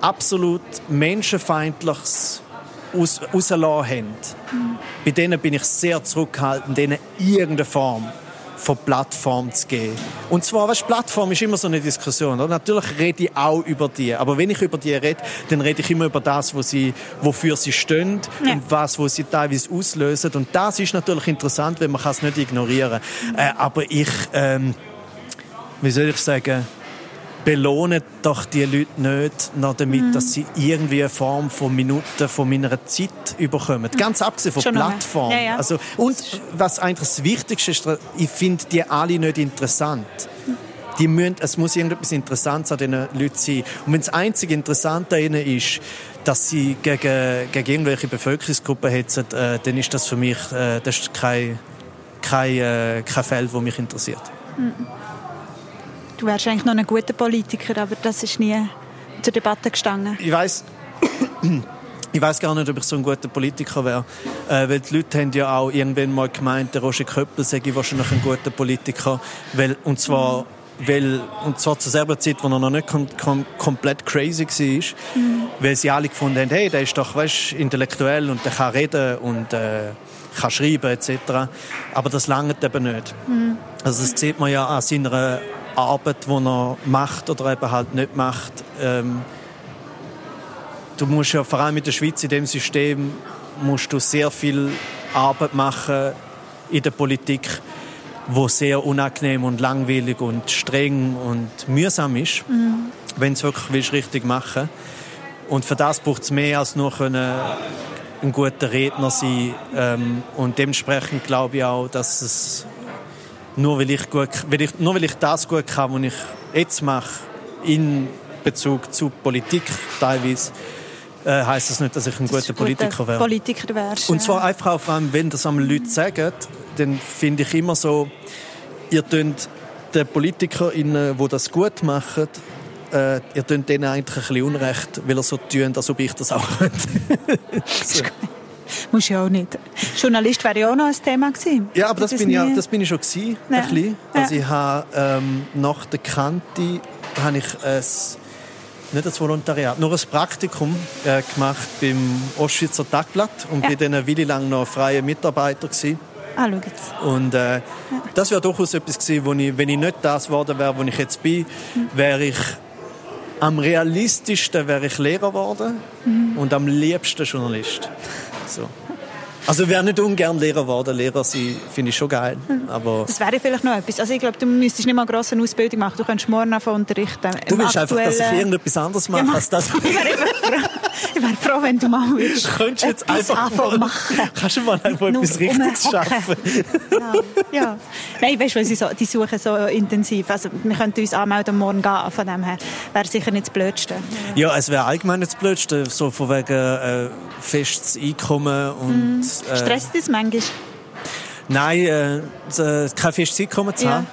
absolut menschenfeindliches aus, rausgelassen haben, bei denen bin ich sehr zurückhaltend, denen irgendeine Form von Plattform zu geben. Und zwar, weißt, Plattform ist immer so eine Diskussion. Oder? Natürlich rede ich auch über die, aber wenn ich über die rede, dann rede ich immer über das, wo sie, wofür sie stehen Ja. und was, wo sie teilweise auslösen. Und das ist natürlich interessant, weil man kann es nicht ignorieren. Äh, aber ich, ähm, wie soll ich sagen, belohne doch die Leute nicht noch damit, Mhm. dass sie irgendwie eine Form von Minuten von meiner Zeit überkommen. Ganz abgesehen von Schon. Plattformen. Ja, ja. Also, und was eigentlich das Wichtigste ist, ich finde die alle nicht interessant. Die müssen, es muss irgendetwas Interessantes an diesen Leuten sein. Und wenn das einzige Interessante an ihnen ist, dass sie gegen, gegen irgendwelche Bevölkerungsgruppen hetzen, äh, dann ist das für mich äh, das ist kein, kein, äh, kein Feld, das mich interessiert. Du wärst eigentlich noch ein guter Politiker, aber das ist nie zur Debatte gestanden. Ich weiß, Ich weiß gar nicht, ob ich so ein guter Politiker wäre. Äh, weil die Leute haben ja auch irgendwann mal gemeint, der Roger Köppel sei wahrscheinlich ein guter Politiker. Weil, und zwar, weil, und zwar zur selben Zeit, wo er noch nicht kom kom komplett crazy war. Mhm. Weil sie alle gefunden haben, hey, der ist doch, weißt, intellektuell und der kann reden und äh, kann schreiben etc. Aber das langt eben nicht. Mhm. Also das sieht man ja an seiner Arbeit, die er macht oder eben halt nicht macht. Ähm, du musst ja vor allem in der Schweiz in dem System musst du sehr viel Arbeit machen in der Politik, wo sehr unangenehm und langweilig und streng und mühsam ist, mhm. wenn es wirklich willst, richtig machen Und für das braucht es mehr als nur können, ein guter Redner sein. Ähm, und dementsprechend glaube ich auch, dass es nur weil ich, gut, weil ich, nur weil ich das gut kann, was ich jetzt mache, in Bezug zu Politik teilweise, äh, heißt das nicht, dass ich ein guter Politiker wäre. Politiker wärst, Und zwar einfach auch vor allem, wenn das einmal Leute sagen, dann finde ich immer so, ihr tönt den PolitikerInnen, die das gut machen, äh, ihr tönt denen eigentlich ein bisschen Unrecht, weil ihr so tun, als ob ich das auch könnte. so. Muss ja auch nicht. Journalist wäre ja auch noch ein Thema gewesen. Ja, aber das, das bin, ja, das bin ich schon gewesen, ja. ein bisschen. Also ja. ich habe ähm, nach der Kante habe ich ein nicht das Volontariat, nur ein Praktikum äh, gemacht beim Ostschweizer Tagblatt und ja. dann eine Weile lang noch freier Mitarbeiter gewesen. Ah, schau jetzt. Und äh, ja. das wäre durchaus etwas gewesen, wo ich, wenn ich nicht das geworden wäre, wo ich jetzt bin, mhm. wäre ich am realistischsten wäre ich Lehrer geworden mhm. und am liebsten Journalist. So. Also ich wäre nicht ungern Lehrer geworden. Lehrer sein finde ich schon geil. Aber das wäre vielleicht noch etwas. Also ich glaube, du müsstest nicht mal eine grosse Ausbildung machen. Du könntest morgen einfach unterrichten. Du willst einfach, dass ich irgendetwas anderes mache ja, als das. ich wäre wär froh, wenn du mal willst. Könntest jetzt einfach mal, machen. Kannst du mal einfach etwas Richtiges schaffen? ja. ja. Nein, weißt du, so, die suchen so intensiv. Also wir könnten uns anmelden morgen gehen. Von dem her wäre sicher nicht das Blödste. Ja, es wäre allgemein nicht das Blödste. So von wegen äh, festes Einkommen und... Mm äh, Stresst das manchmal? Nein, äh, kein festes Einkommen zu haben.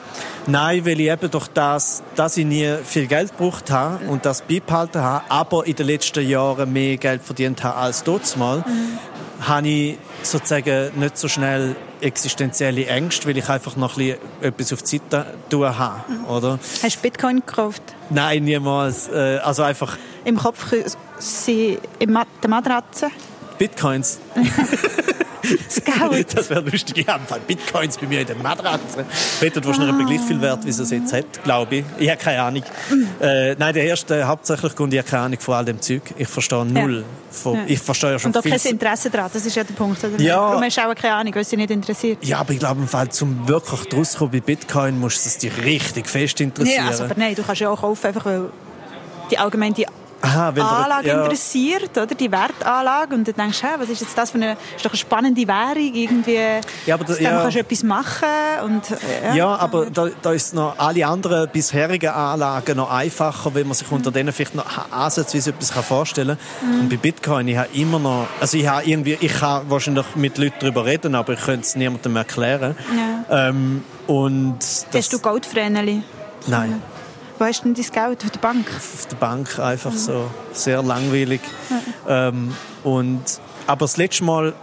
Nein, weil ich eben durch das, dass ich nie viel Geld gebraucht habe und das beibehalten habe, aber in den letzten Jahren mehr Geld verdient habe als dort mal, mhm. habe ich sozusagen nicht so schnell existenzielle Ängste, weil ich einfach noch ein etwas auf die Seite tun habe, mhm. oder? Hast du Bitcoin gekauft? Nein, niemals. Äh, also einfach... Im Kopf in der Matratze? Bitcoins. Scout. das wäre lustig. Ich habe Bitcoins bei mir in der Matratze. Peter, du hast noch gleich viel wert, wie es jetzt hat, glaube ich. Ich habe keine Ahnung. äh, nein, der erste hauptsächlich Grund, ich habe keine Ahnung von all dem Zeug. Ich verstehe null. Ja. Von, ja. Ich verstehe ja schon Und auch kein Interesse daran, das ist ja der Punkt. Oder? Ja. Darum hast du auch keine Ahnung, weil es dich nicht interessiert. Ja, aber ich glaube, im Fall, zum wirklich draus kommen bei Bitcoin, musst du es dich richtig fest interessieren. Ja, also, aber nein, du kannst ja auch kaufen, einfach weil die allgemein die Aha, Anlage ja. interessiert, oder? Die Wertanlage. Und dann denkst du, was ist jetzt das für eine, ist doch eine spannende Währung, irgendwie. Ja, aber da, dann ja. kannst du etwas machen. Und, ja. ja, aber da, da ist noch alle anderen bisherigen Anlagen noch einfacher, wenn man sich unter denen vielleicht noch ansatzweise etwas vorstellen kann. Mhm. Und bei Bitcoin, ich habe immer noch, also ich habe irgendwie, ich kann wahrscheinlich mit Leuten darüber reden, aber ich könnte es niemandem erklären. Ja. Ähm, und Hast du Goldvreneli? Nein. Wo hast du denn dein Geld? Auf der Bank? Auf der Bank, einfach mhm. so. Sehr langweilig. Mhm. Ähm, und, aber das letzte Mal,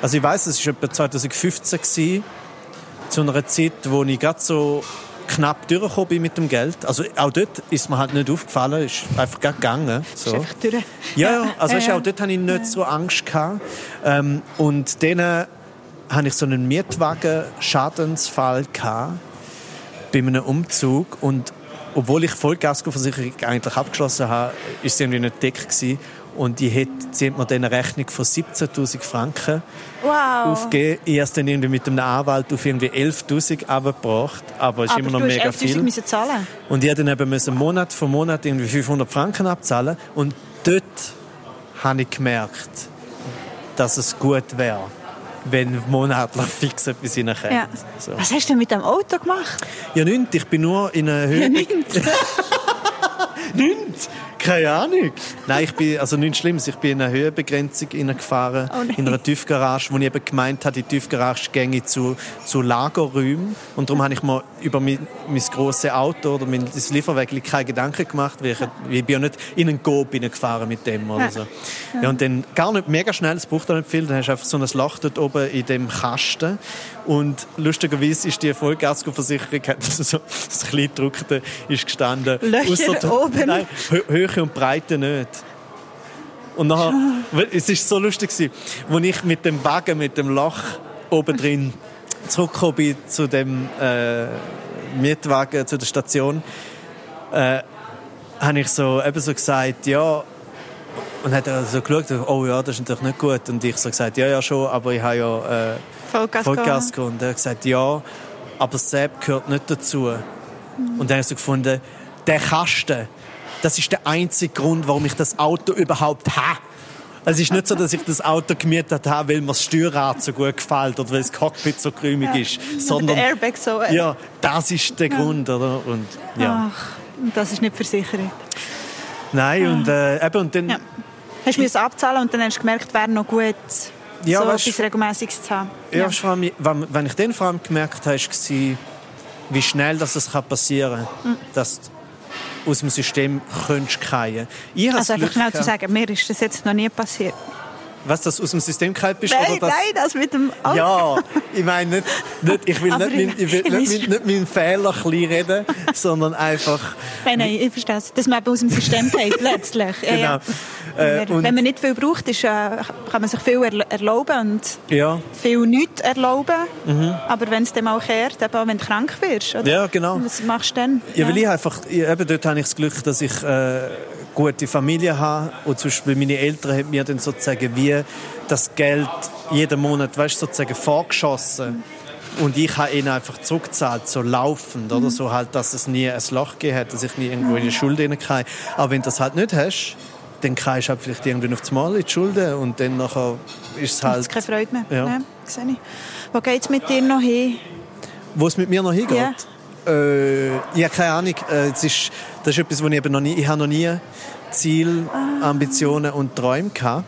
also ich weiß, es war etwa 2015 gewesen, zu einer Zeit, wo ich gerade so knapp durchgekommen bin mit dem Geld. Also auch dort ist mir halt nicht aufgefallen, ist einfach gegangen. So. Einfach durch. Ja, also ja, ja. auch dort hatte ich nicht so Angst gehabt. Ähm, und dann hatte ich so einen Mietwagen-Schadensfall bei einem Umzug und obwohl ich Vollkaskoversicherung eigentlich abgeschlossen habe, ist sie irgendwie nicht dick gewesen. Und die hat, sie hat mir dann eine Rechnung von 17.000 Franken wow. aufgegeben. Ich habe es dann irgendwie mit einem Anwalt auf irgendwie 11.000 abgebracht. Aber es ist immer noch mega 11 viel. Müssen zahlen. Und ich musste dann eben Monat für Monat irgendwie 500 Franken abzahlen. Und dort habe ich gemerkt, dass es gut wäre wenn monatlich fix etwas reinkommt. Ja. So. Was hast du denn mit dem Auto gemacht? Ja, nichts. Ich bin nur in einer Höhe... Ja, nichts. nichts. Keine Ahnung. Nein, ich bin, also nichts Schlimmes. Ich bin in eine Höhenbegrenzung gefahren, Oh in einer Tiefgarage, wo ich eben gemeint habe, die Tiefgarage gänge zu, zu Lagerräumen. Und darum habe ich mir über mein, mein grosses Auto oder mein das keine Gedanken gemacht, weil ich, ich bin ja nicht in einen Coop gefahren mit dem oder so. Ja, und dann gar nicht mega schnell, es braucht auch nicht viel, dann hast du einfach so ein Loch dort oben in dem Kasten. Und lustigerweise ist die Vollgasversicherung, hat so das Kleingedruckte ist gestanden. Löcher ausser- oben. Nein, Hö- Höhe und Breite nicht. Und nachher, es ist so lustig gewesen, als ich mit dem Wagen, mit dem Loch oben drin zurückgekommen bin zu dem äh, Mietwagen, zu der Station, äh, habe ich so, eben so gesagt, ja, und hat er so geschaut, oh ja, das ist natürlich nicht gut. Und ich so gesagt, ja, ja, schon, aber ich habe ja äh, Vollgas, Vollgas gehen. Und er hat gesagt, ja, aber Sepp gehört nicht dazu. Und dann habe ich so gefunden, der Kasten, das ist der einzige Grund, warum ich das Auto überhaupt habe. Es ist nicht so, dass ich das Auto gemietet habe, weil mir das Steuerrad so gut gefällt oder weil das Cockpit so krümig ist, Oder sondern der Airbag so. äh, ja, das ist der Grund, oder? Und ja, Ach, das ist nicht versichert. nein und äh, eben und dann Ja. Hast du es abzahlen und dann hast du gemerkt, wäre noch gut, Ja, so weißt- etwas Regelmäßiges zu haben. Ja, vor allem, wenn, wenn ich dann vor allem gemerkt habe, war, wie schnell das es passieren kann, dass du aus dem System könntest fallen. Habe Also einfach schnell zu sagen, mir ist das jetzt noch nie passiert. Was, dass du aus dem System gefallen bist? Nein, oder dass, nein, das mit dem Auto. Ja, ich meine nicht, nicht ich will nicht, mein, ich will ich nicht, mein, nicht meinen Fehler klein reden, sondern einfach Nein, nein, ich verstehe es. Dass man eben aus dem System geht, letztlich. Ja, ja. Genau. Äh, Wenn man nicht viel braucht, ist, äh, kann man sich viel erla- erlauben und ja, viel nicht erlauben. Aber wenn es dann mal kehrt, eben auch wenn du krank wirst, oder? Mhm. ja genau. was machst du dann? Ja, weil ich einfach, eben dort habe ich das Glück, dass ich äh, gute Familie habe und zum Beispiel meine Eltern haben mir dann sozusagen wie das Geld jeden Monat, weißt, sozusagen vorgeschossen und ich habe ihnen einfach zurückgezahlt, so laufend, oder so halt, dass es nie ein Loch gegeben hat, dass ich nie irgendwo in die Schulden hineingehe. Aber wenn du das halt nicht hast, dann kannst du halt vielleicht irgendwann auf das Mal in die Schulden und dann nachher ist es halt, keine Freude mehr. Ja. Sehe ich. Wo geht es mit dir noch hin? wo es mit mir noch hingeht. Ja. Äh, ja, keine Ahnung. Äh, es ist, das ist etwas, wo ich eben noch nie, ich habe noch nie Ziel, Ah. Ambitionen und Träume gehabt.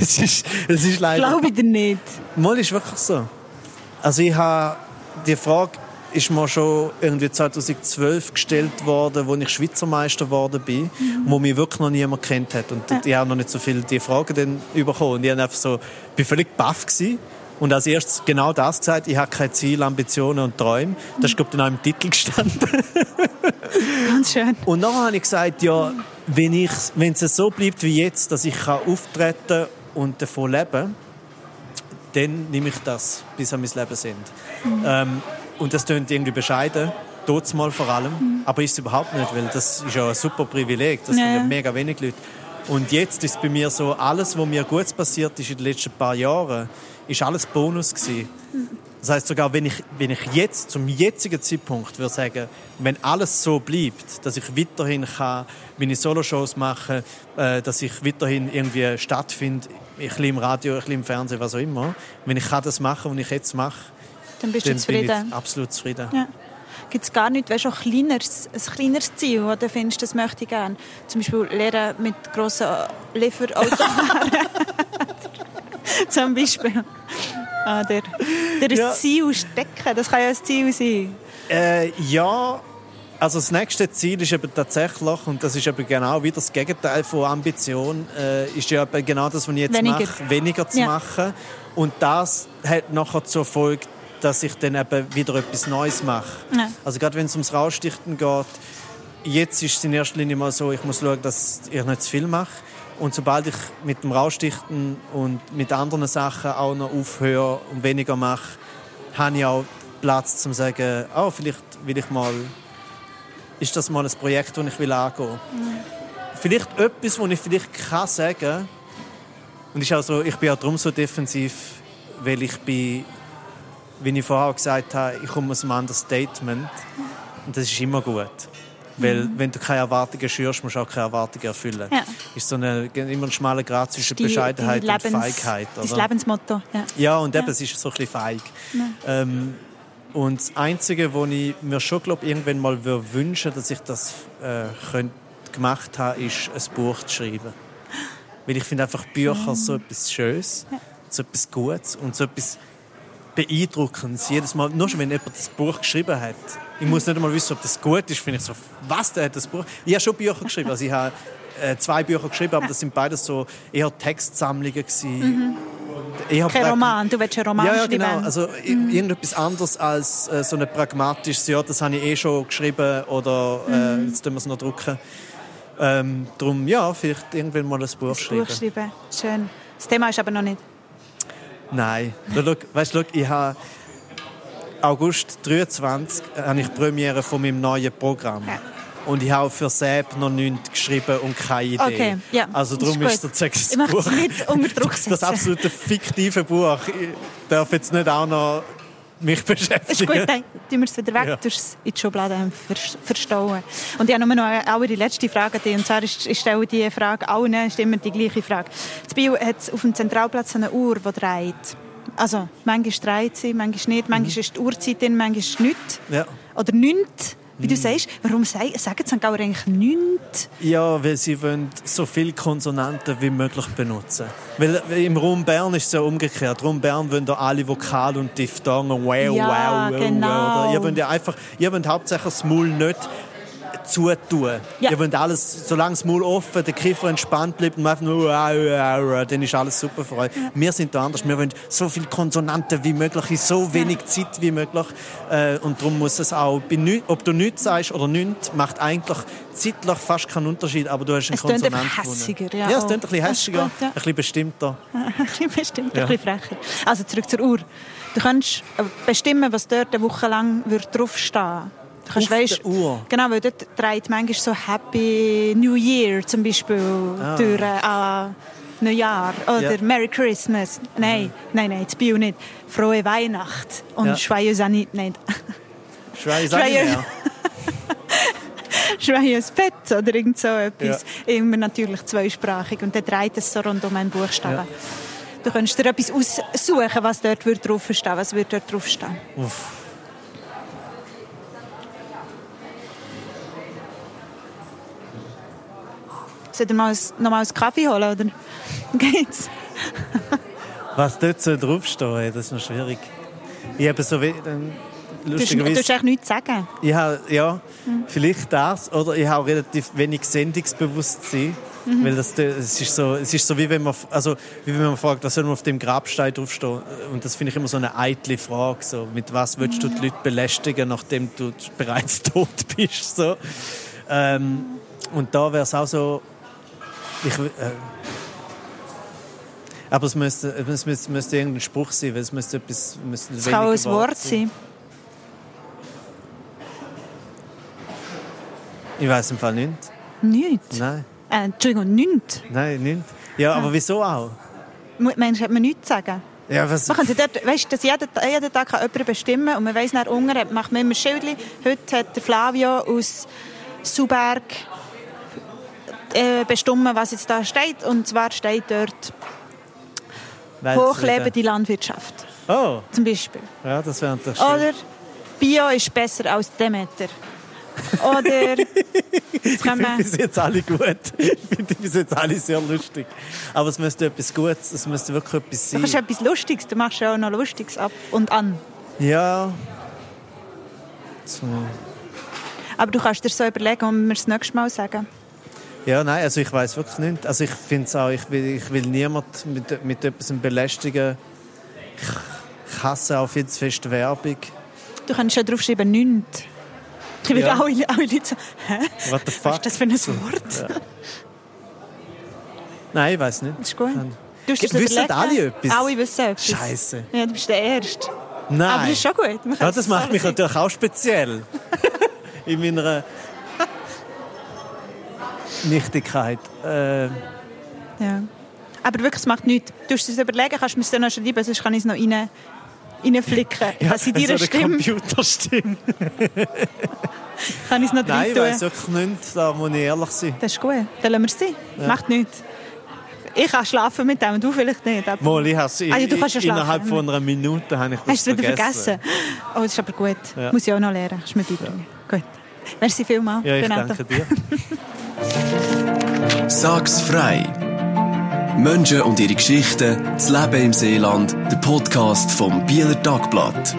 Es ist, es ist leider, Glaube ich dir nicht. mal ist wirklich so. Also ich habe, die Frage ist mir schon irgendwie 2012 gestellt worden, wo ich Schweizer Meister geworden bin, wo mich wirklich noch niemand kennt hat. Und ich habe noch nicht so viele die Fragen dann bekommen. Und ich habe einfach so, bin völlig baff gewesen. Und als erstes genau das gesagt, ich habe keine Ziele, Ambitionen und Träume. Das ist, glaube ich, dann auch im Titel gestanden. Ganz schön. Und dann habe ich gesagt, ja, wenn, ich, wenn es so bleibt wie jetzt, dass ich kann auftreten und davon leben dann nehme ich das bis an mein Lebensende. Ähm, und das klingt irgendwie bescheiden, dort mal vor allem, aber ist es überhaupt nicht, weil das ist ja ein super Privileg, das Ja, sind ja. mega wenig Leute. Und jetzt ist bei mir so, alles, was mir gut passiert ist in den letzten paar Jahren, ist alles Bonus gewesen. Das heißt sogar, wenn ich, wenn ich jetzt, zum jetzigen Zeitpunkt würde sagen, wenn alles so bleibt, dass ich weiterhin kann meine Soloshows machen äh, dass ich weiterhin irgendwie stattfinde, ein bisschen im Radio, ein bisschen im Fernsehen, was auch immer. Wenn ich kann das machen, was ich jetzt mache, Dann bist du dann bin zufrieden. ich absolut zufrieden. Ja. Gibt es gar nicht, weißt du, auch kleineres, ein kleineres Ziel, das du findest, das möchte ich gerne? Zum Beispiel lernen mit grossen Lieferautos fahren. Zum Beispiel. Ah, der, Ja. Ziel stecken, das kann ja ein Ziel sein. Äh, ja, also das nächste Ziel ist eben tatsächlich, und das ist eben genau wieder das Gegenteil von Ambition, äh, ist ja eben genau das, was ich jetzt Weniger. mache, weniger zu Ja. machen. Und das hat nachher zur Folge, dass ich dann eben wieder etwas Neues mache. Ja. Also gerade wenn es ums Rausstichten geht, jetzt ist es in erster Linie mal so, ich muss schauen, dass ich nicht zu viel mache. Und sobald ich mit dem Rausstichten und mit anderen Sachen auch noch aufhöre und weniger mache, habe ich auch Platz zum sagen, oh, vielleicht will ich mal, ist das mal ein Projekt, das ich will angehen. Vielleicht etwas, wo ich vielleicht kann sagen, und ist auch so, ich bin auch darum so defensiv, weil ich bin, wie ich vorher gesagt habe, ich komme aus einem Understatement und das ist immer gut. Weil, wenn du keine Erwartungen schürst, musst du auch keine Erwartungen erfüllen. Ja. Ist so eine, immer ein schmaler Grad zwischen Die- Bescheidenheit die und Lebens- Feigheit. Dein Oder? Lebensmotto. Ja. Ja, und eben, Ja. es ist so ein bisschen feig. Ähm, und das Einzige, was ich mir schon glaub, irgendwann mal würde wünschen dass ich das äh, könnte gemacht habe, ist ein Buch zu schreiben. Weil ich finde einfach Bücher so etwas Schönes, so etwas Gutes und so etwas Beeindruckendes. Jedes Mal, nur schon wenn jemand das Buch geschrieben hat. Ich muss nicht einmal wissen, ob das gut ist. Finde ich so, was, der hat das Buch... Ich habe schon Bücher geschrieben. Also ich habe äh, zwei Bücher geschrieben, aber das sind beides so eher Textsammlungen gewesen. Eher Kein Roman, du willst einen Roman ja, ja, schreiben. genau. Also i- irgendetwas anderes als äh, so ein pragmatisches, ja, das habe ich eh schon geschrieben oder äh, jetzt tun wir es noch drucken. Ähm, darum, ja, vielleicht irgendwann mal ein Buch das schreiben. Buch schreiben. Schön. Das Thema ist aber noch nicht. Nein. Weißt, du, ich habe August 23 habe ich die Premiere von meinem neuen Programm. Ja. Und ich habe für SEB noch nichts geschrieben und keine Idee. Okay, ja, Also darum ist ist möchte es Buch, nicht unter Druck setzen. das absolute fiktive Buch. Ich darf jetzt nicht auch noch mich Ist beschäftigen. gut, dann tun wir es wieder weg, Ja. du es in die Schublade vers- verstauen. Und ich habe nur noch eine, die letzte Frage an dich. Und zwar ist, ich stelle die Frage allen, ist immer die gleiche Frage. Das Bio hat auf dem Zentralplatz eine Uhr, die dreht. Also, manchmal dreht sie, manchmal nicht. Manchmal ist die Uhrzeit drin, manchmal nicht. Ja. Oder nicht. Wie du sagst, warum sagen St. Gauer eigentlich nicht? Ja, weil sie wollen so viele Konsonanten wie möglich benutzen. Weil weil im Raum Bern ist es ja umgekehrt. Im Raum Bern wollen da alle Vokale und Diphthongen wow, Ja, wow, wow, genau. wow. Ihr wollt ja einfach, ihr wollt hauptsächlich das Maul nicht zutun. Ja. Ihr wollt alles, solange das Maul offen, der Kiefer entspannt bleibt und man einfach nur wow, wow, wow, dann ist alles super für euch. Wir sind da anders. Wir wollen so viele Konsonanten wie möglich in so wenig Zeit wie möglich. Äh, und darum muss es auch, ob du nichts sagst oder nichts, macht eigentlich zeitlich fast keinen Unterschied, aber du hast einen Es tönt Konsonant einfach gewonnen. hässiger, ja, Ja, es tönt ein bisschen hässiger, ja. ein bisschen bestimmter. ein bisschen bestimmt, Ja. ein bisschen frecher. Also zurück zur Uhr. Du kannst äh, bestimmen, was dort eine Woche lang draufstehen Du kannst, Auf weisst, der Uhr? Genau, weil dort dreht manchmal so Happy New Year zum Beispiel durch äh, an Neujahr oder Ah. Ja. Mhm. Merry Christmas. Nein, nein, nein, das Bio nicht. Frohe Weihnacht und Ja. Joyeux Anni... Auch nicht Schweiz- mehr. Joyeux Fett oder irgend so etwas. Immer natürlich zweisprachig und dann dreht es so rund um einen Buchstaben. Ja. Du kannst dir etwas aussuchen, was dort draufstehen Was wird dort draufstehen? Uff. Soll ich mal ein- noch mal einen Kaffee holen, oder? Geht's? Was dort so draufsteht, das ist noch schwierig. Ich habe so wie, dann, Du hast, du lustigerweise... hast eigentlich nichts zu sagen. Ich habe, ja, vielleicht das. Oder ich habe relativ wenig Sendungsbewusstsein. Weil das, es, ist so, es ist so, wie wenn man, also, wie wenn man fragt, was soll man auf dem Grabstein draufstehen? Und das finde ich immer so eine eitle Frage. So. Mit was willst du die Leute belästigen, nachdem du bereits tot bist? So. Ähm, und da wäre es auch so... Ich, äh, aber es müsste, es müsste, müsste irgendein Spruch sein, weil es müsste etwas... Müsste Es kann auch ein Wort sein. Ich weiß im Fall nicht. Nichts. Nein. Äh, Entschuldigung, nichts. Nein, nicht. Ja, aber wieso auch? Mensch, hat man nichts zu sagen. Ja, was, Man könnte dort, weißt, dass jeden, jeden Tag kann jemand bestimmen und man weiss nach unten, macht man immer Schildchen. Heute hat der Flavio aus Suberg äh, bestimmt, was jetzt da steht. Und zwar steht dort hochlebende Landwirtschaft, Oh, zum Beispiel. ja, das wäre natürlich schön. Oder Bio ist besser als Demeter. Oder kann man, bis jetzt alle gut. Ich finde bis jetzt alle sehr lustig. Aber es müsste etwas Gutes, es müsste wirklich etwas du machst sein. etwas Lustiges, du machst ja auch noch Lustiges ab und an. Ja. So. Aber du kannst dir so überlegen und mir das nächste Mal sagen. Ja, nein, also ich weiß wirklich nicht. Also ich finde es auch, ich will, ich will niemand mit, mit etwas belästigen. Ich, hasse auch viel zu fest Werbung. Du kannst ja draufschreiben, nichts. Ich will Ja. alle, alle Leute so, hä? What the Was fuck? ist das für ein Wort? Nein, ich weiß nicht. Das ist gut. Du hast Wissen alle etwas? Alle wissen etwas. Scheiße. Ja, du bist der Erste. Nein. Aber das ist schon gut. Ja, das macht mich natürlich auch speziell. In meiner Nichtigkeit. Äh, Ja. Aber wirklich, es macht nichts. Du musst es überlegen, kannst du mir es dann noch schreiben, sonst kann ich es noch rein, reinflicken. Ja, was in so deiner eine Stimme Computerstimme. kann ich es noch Nein, rein ich weiss wirklich nicht. Da muss ich ehrlich sein. Das ist gut. Dann lassen wir es sein. Macht nichts. Ich kann schlafen mit dem, du vielleicht nicht. Aber Mal, ich has, Ah ja, du kannst ja innerhalb schlafen. von einer Minute habe ich das Hast du es wieder vergessen? Oh, das ist aber gut. Ja. Muss ich auch noch lernen. Das ist mir beibringen. Gut. Merci vielmals. Ja, ich Renato. danke dir. Sag's frei! Menschen und ihre Geschichten, das Leben im Seeland, der Podcast vom Bieler Tagblatt.